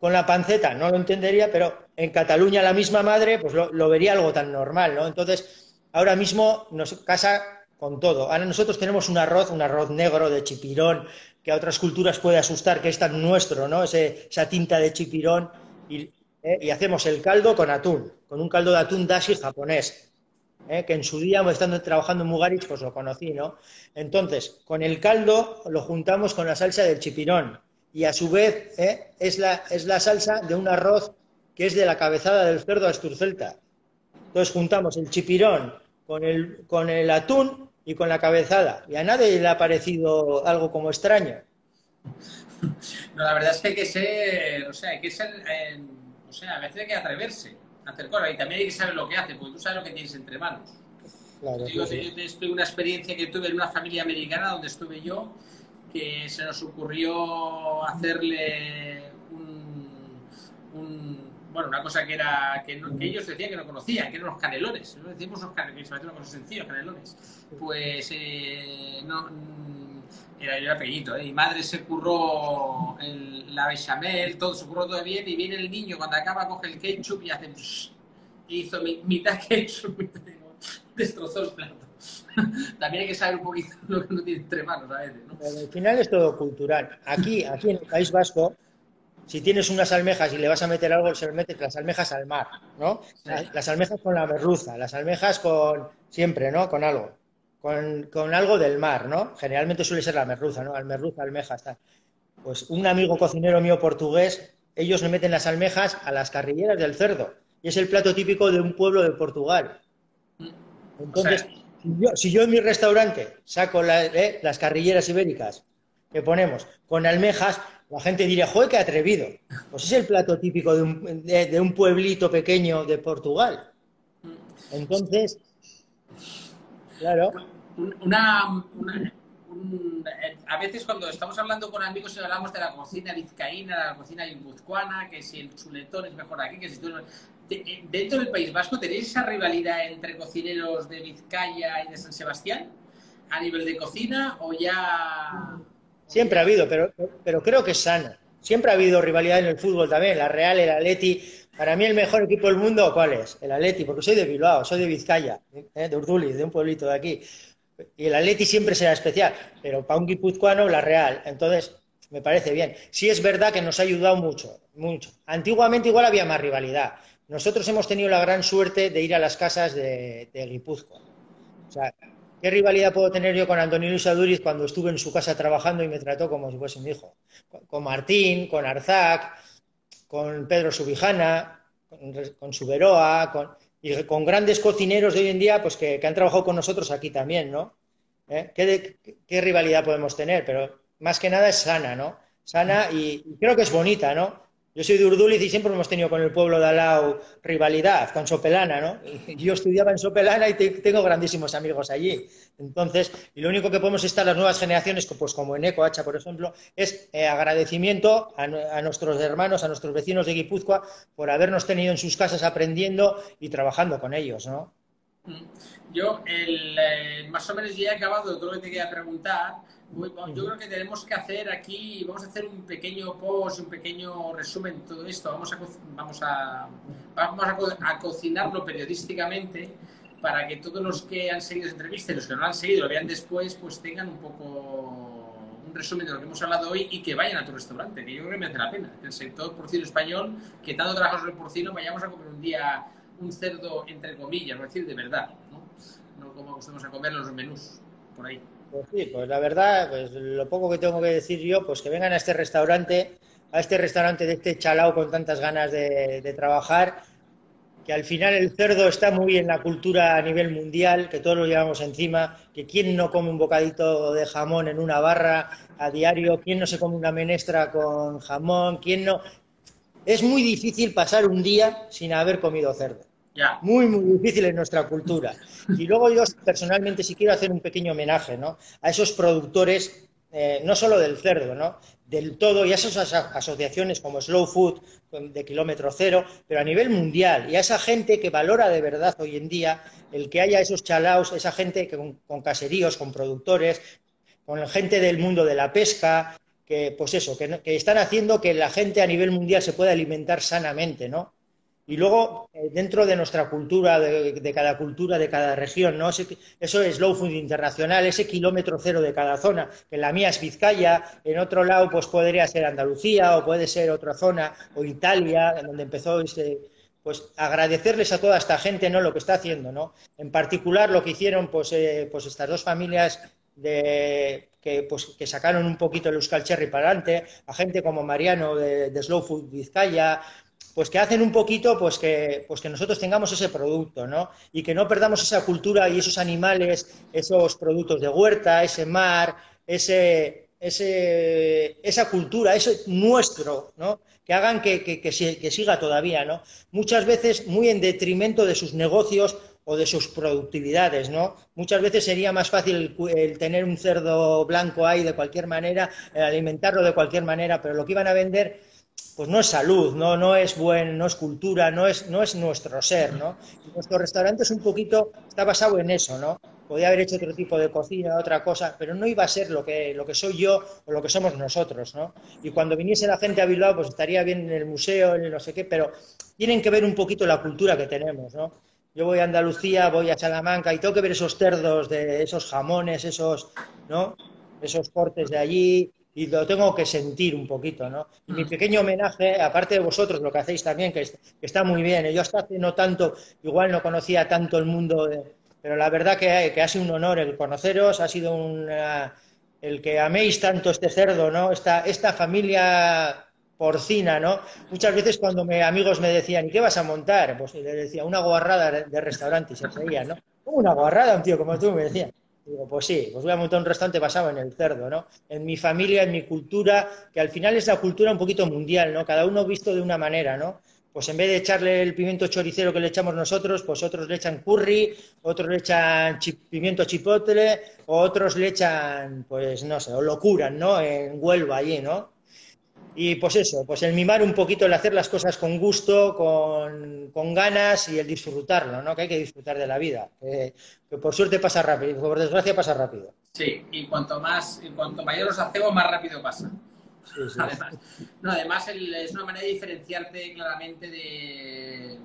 con la panceta, no lo entendería, pero en Cataluña la misma madre, pues lo, vería algo tan normal, ¿no? Entonces, ahora mismo nos casa con todo. Ahora nosotros tenemos un arroz, un arroz negro de chipirón, que a otras culturas puede asustar, que es tan nuestro, ¿no? esa tinta de chipirón, y, ¿eh? hacemos el caldo con atún, con un caldo de atún dashi japonés, ¿eh? que en su día, estando trabajando en Mugarich, pues lo conocí, ¿no? Entonces, con el caldo lo juntamos con la salsa del chipirón, y a su vez ¿eh? es, la, es la salsa de un arroz que es de la cabezada del cerdo asturcelta. Entonces juntamos el chipirón con el, con el atún y con la cabezada. Y a nadie le ha parecido algo como extraño. No, la verdad es que hay que ser, o sea, hay que ser, o sea, a veces hay que atreverse a hacer cosas y también hay que saber lo que hace, porque tú sabes lo que tienes entre manos. Claro, Yo te explico una experiencia que tuve en una familia americana donde estuve yo, que se nos ocurrió hacerle un, bueno, una cosa que era que, ellos decían que no conocían, que eran los canelones. Nosotros decimos los canelones, que una cosa sencilla, canelones. Pues eh, no, mm, era, era pequeñito, ¿eh? Mi madre se curró la bechamel, todo se curró todo bien, y viene el niño cuando acaba, coge el ketchup y hace. hizo mitad ketchup, destrozó el plato. también hay que saber un poquito lo que uno tiene entre manos a veces, ¿no? al final es todo cultural. Aquí, aquí en el País Vasco, si tienes unas almejas y le vas a meter algo, se le metes las almejas al mar, ¿no? Las, almejas con la merluza, las almejas con, siempre, ¿no? Con algo. Con, algo del mar, ¿no? Generalmente suele ser la merluza, ¿no? Merluza, almejas, tal. Pues un amigo cocinero mío portugués, ellos le meten las almejas a las carrilleras del cerdo. Y es el plato típico de un pueblo de Portugal. Mm. Entonces, si yo, en mi restaurante saco eh, las carrilleras ibéricas que ponemos con almejas, la gente diría, ¡joder, qué atrevido! Pues es el plato típico de un, pueblito pequeño de Portugal. Entonces, claro. Una, a veces cuando estamos hablando con amigos y hablamos de la cocina vizcaína, la cocina guipuzcoana, que si el chuletón es mejor aquí, que si tú... Eh, ¿Dentro del País Vasco tenéis esa rivalidad entre cocineros de Vizcaya y de San Sebastián? ¿A nivel de cocina o ya...? Siempre ha habido, pero, pero creo que es sana. Siempre ha habido rivalidad en el fútbol también, la Real, el Atleti. Para mí el mejor equipo del mundo, ¿cuál es? El Atleti, porque soy de Bilbao, soy de Vizcaya, ¿eh? de Urduliz, de un pueblito de aquí. Y el Atleti siempre será especial, pero para un guipuzcoano, la Real. Entonces, me parece bien. Sí es verdad que nos ha ayudado mucho, mucho. Antiguamente igual había más rivalidad, nosotros hemos tenido la gran suerte de ir a las casas de, de Guipúzcoa. O sea, ¿qué rivalidad puedo tener yo con Antonio Luis Aduriz cuando estuve en su casa trabajando y me trató como si fuese un hijo? Con Martín, con Arzac, con Pedro Subijana, con, Suberoa, con, y con grandes cocineros de hoy en día pues que, han trabajado con nosotros aquí también, ¿no? ¿Eh? ¿Qué, rivalidad podemos tener? Pero más que nada es sana, ¿no? Sana y creo que es bonita, ¿no? Yo soy de Urduliz y siempre hemos tenido con el pueblo de Alao rivalidad, con Sopelana, ¿no? Yo estudiaba en Sopelana y tengo grandísimos amigos allí. Entonces, y lo único que podemos estar las nuevas generaciones, pues como en Ecoacha, por ejemplo, es eh, agradecimiento a, nuestros hermanos, a nuestros vecinos de Guipúzcoa, por habernos tenido en sus casas aprendiendo y trabajando con ellos, ¿no? Mm. Yo, eh, más o menos ya he acabado todo lo que te quería preguntar, yo creo que tenemos que hacer aquí, vamos a hacer un pequeño post, un pequeño resumen de todo esto. Vamos a, vamos a, vamos a, cocinarlo periodísticamente para que todos los que han seguido esta entrevista y los que no lo han seguido lo vean después, pues tengan un poco un resumen de lo que hemos hablado hoy y que vayan a tu restaurante, que yo creo que merece la pena. El sector porcino español, que tanto trabajamos en el porcino, vayamos a comer un día un cerdo, entre comillas, es decir, de verdad, ¿no? No como acostumbramos a comer los menús por ahí. Pues sí, pues la verdad, pues lo poco que tengo que decir yo, pues que vengan a este restaurante, a este restaurante de este chalao con tantas ganas de, trabajar, que al final el cerdo está muy en la cultura a nivel mundial, que todos lo llevamos encima, que quién no come un bocadito de jamón en una barra a diario, quién no se come una menestra con jamón, quién no... Es muy difícil pasar un día sin haber comido cerdo. Muy, muy difícil en nuestra cultura. Y luego yo personalmente sí quiero hacer un pequeño homenaje ¿no? a esos productores, eh, no solo del cerdo, ¿no? del todo, y a esas asociaciones como Slow Food de kilómetro cero, pero a nivel mundial, y a esa gente que valora de verdad hoy en día el que haya esos chalaos, esa gente que con, caseríos, con productores, con gente del mundo de la pesca, que pues eso, que, que, están haciendo que la gente a nivel mundial se pueda alimentar sanamente, ¿no? Y luego, eh, dentro de nuestra cultura, de, cada cultura, de cada región, ¿no? eso es Slow Food Internacional, ese kilómetro cero de cada zona. En la mía es Vizcaya, en otro lado pues podría ser Andalucía o puede ser otra zona, o Italia, donde empezó ese, pues agradecerles a toda esta gente no lo que está haciendo no en particular lo que hicieron pues eh, pues estas dos familias de, que, pues, que sacaron un poquito el Euskal Cherry para adelante, a gente como Mariano de, de Slow Food Vizcaya, pues que hacen un poquito pues que, pues que nosotros tengamos ese producto, ¿no? Y que no perdamos esa cultura y esos animales, esos productos de huerta, ese mar, ese, ese, esa cultura, eso nuestro, ¿no? Que hagan que, que, siga todavía, ¿no? Muchas veces muy en detrimento de sus negocios o de sus productividades, ¿no? Muchas veces sería más fácil el, tener un cerdo blanco ahí de cualquier manera, alimentarlo de cualquier manera, pero lo que iban a vender pues no es salud, no, no es buen, no es cultura, no es, no es nuestro ser, ¿no? nuestro restaurante es un poquito, está basado en eso, ¿no? Podía haber hecho otro tipo de cocina, otra cosa, pero no iba a ser lo que, lo que soy yo o lo que somos nosotros, ¿no? Y cuando viniese la gente a Bilbao, pues estaría bien en el museo, en el no sé qué, pero tienen que ver un poquito la cultura que tenemos, ¿no? Yo voy a Andalucía, voy a Salamanca y tengo que ver esos cerdos, de esos jamones, esos, ¿no? Esos cortes de allí, y lo tengo que sentir un poquito, ¿no? Y mi pequeño homenaje, aparte de vosotros, lo que hacéis también, que, está muy bien. Yo hasta hace no tanto, igual no conocía tanto el mundo, pero la verdad que, que, ha sido un honor el conoceros, ha sido un, el que améis tanto este cerdo, ¿no? Esta, esta familia porcina, ¿no? Muchas veces cuando me, amigos me decían, ¿y qué vas a montar? Pues le decía, una guarrada de restaurante y se reía, ¿no? Una guarrada, un tío como tú, me decía. Digo, pues sí, pues voy a montar un restaurante basado en el cerdo, ¿no? En mi familia, en mi cultura, que al final es la cultura un poquito mundial, ¿no? Cada uno visto de una manera, ¿no? Pues en vez de echarle el pimiento choricero que le echamos nosotros, pues otros le echan curry, otros le echan pimiento chipotle, otros le echan, pues no sé, o lo curan, ¿no? En Huelva allí, ¿no? Y pues eso, pues el mimar un poquito, el hacer las cosas con gusto, con, con ganas y el disfrutarlo, ¿no? Que hay que disfrutar de la vida. Que, por suerte pasa rápido, y por desgracia pasa rápido. Sí, y cuanto más, y cuanto mayor los hacemos, más rápido pasa. Además, no, además es una manera de diferenciarte claramente de,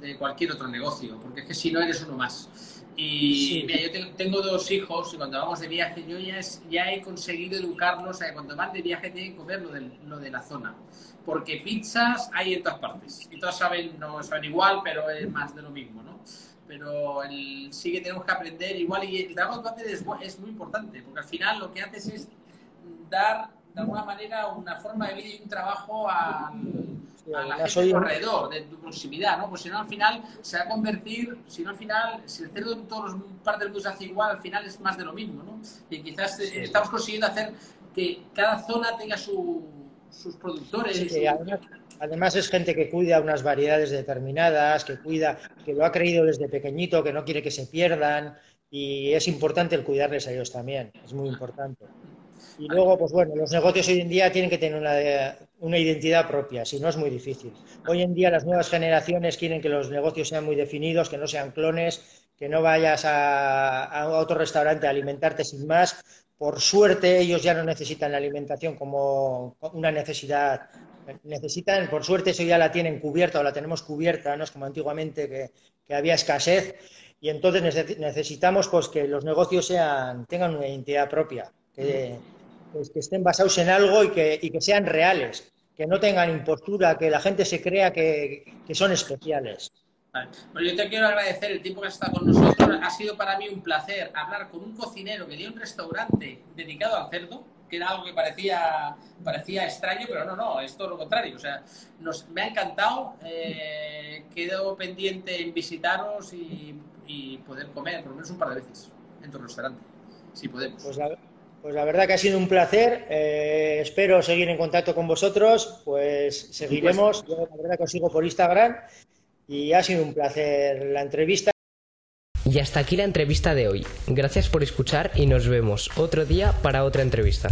de cualquier otro negocio, porque es que si no eres uno más. Y mira, yo tengo dos hijos y cuando vamos de viaje yo ya, ya he conseguido educarlos a que cuando van de viaje tienen que comer lo de, lo de la zona. Porque pizzas hay en todas partes y todas saben, no saben igual, pero es más de lo mismo, ¿no? Pero el, sí que tenemos que aprender igual y el trabajo de es, es muy importante porque al final lo que haces es dar de alguna manera una forma de vida y un trabajo a, a la gente alrededor, de tu proximidad, ¿no? Pues si no, al final se va a convertir, si no, al final, si el cerdo en todas las partes del hace igual, al final es más de lo mismo, ¿no? Y quizás eh, estamos consiguiendo hacer que cada zona tenga su, sus productores, que, Además es gente que cuida unas variedades determinadas, que cuida, que lo ha creído desde pequeñito, que no quiere que se pierdan y es importante el cuidarles a ellos también, es muy importante. Y luego, pues bueno, los negocios hoy en día tienen que tener una, una, identidad propia, si no es muy difícil. Hoy en día las nuevas generaciones quieren que los negocios sean muy definidos, que no sean clones, que no vayas a, a otro restaurante a alimentarte sin más. Por suerte ellos ya no necesitan la alimentación como una necesidad. Necesitan, por suerte eso ya la tienen cubierta o la tenemos cubierta, no es como antiguamente que, que había escasez. Y entonces necesitamos pues, que los negocios sean, tengan una identidad propia, que, pues, que estén basados en algo y que, y que, sean reales, que no tengan impostura, que la gente se crea que, que son especiales. Vale. Bueno, yo te quiero agradecer el tiempo que has estado con nosotros. Ha sido para mí un placer hablar con un cocinero que tiene un restaurante dedicado al cerdo, que era algo que parecía, parecía extraño, pero no, no, es todo lo contrario. O sea, nos, me ha encantado. Eh, quedo pendiente en visitaros y, y, poder comer por lo menos un par de veces en tu restaurante, si podemos. Pues la pues la verdad que ha sido un placer. Eh, espero seguir en contacto con vosotros. Pues seguiremos. Yo la verdad que os sigo por Instagram. Y ha sido un placer la entrevista. Y hasta aquí la entrevista de hoy. Gracias por escuchar y nos vemos otro día para otra entrevista.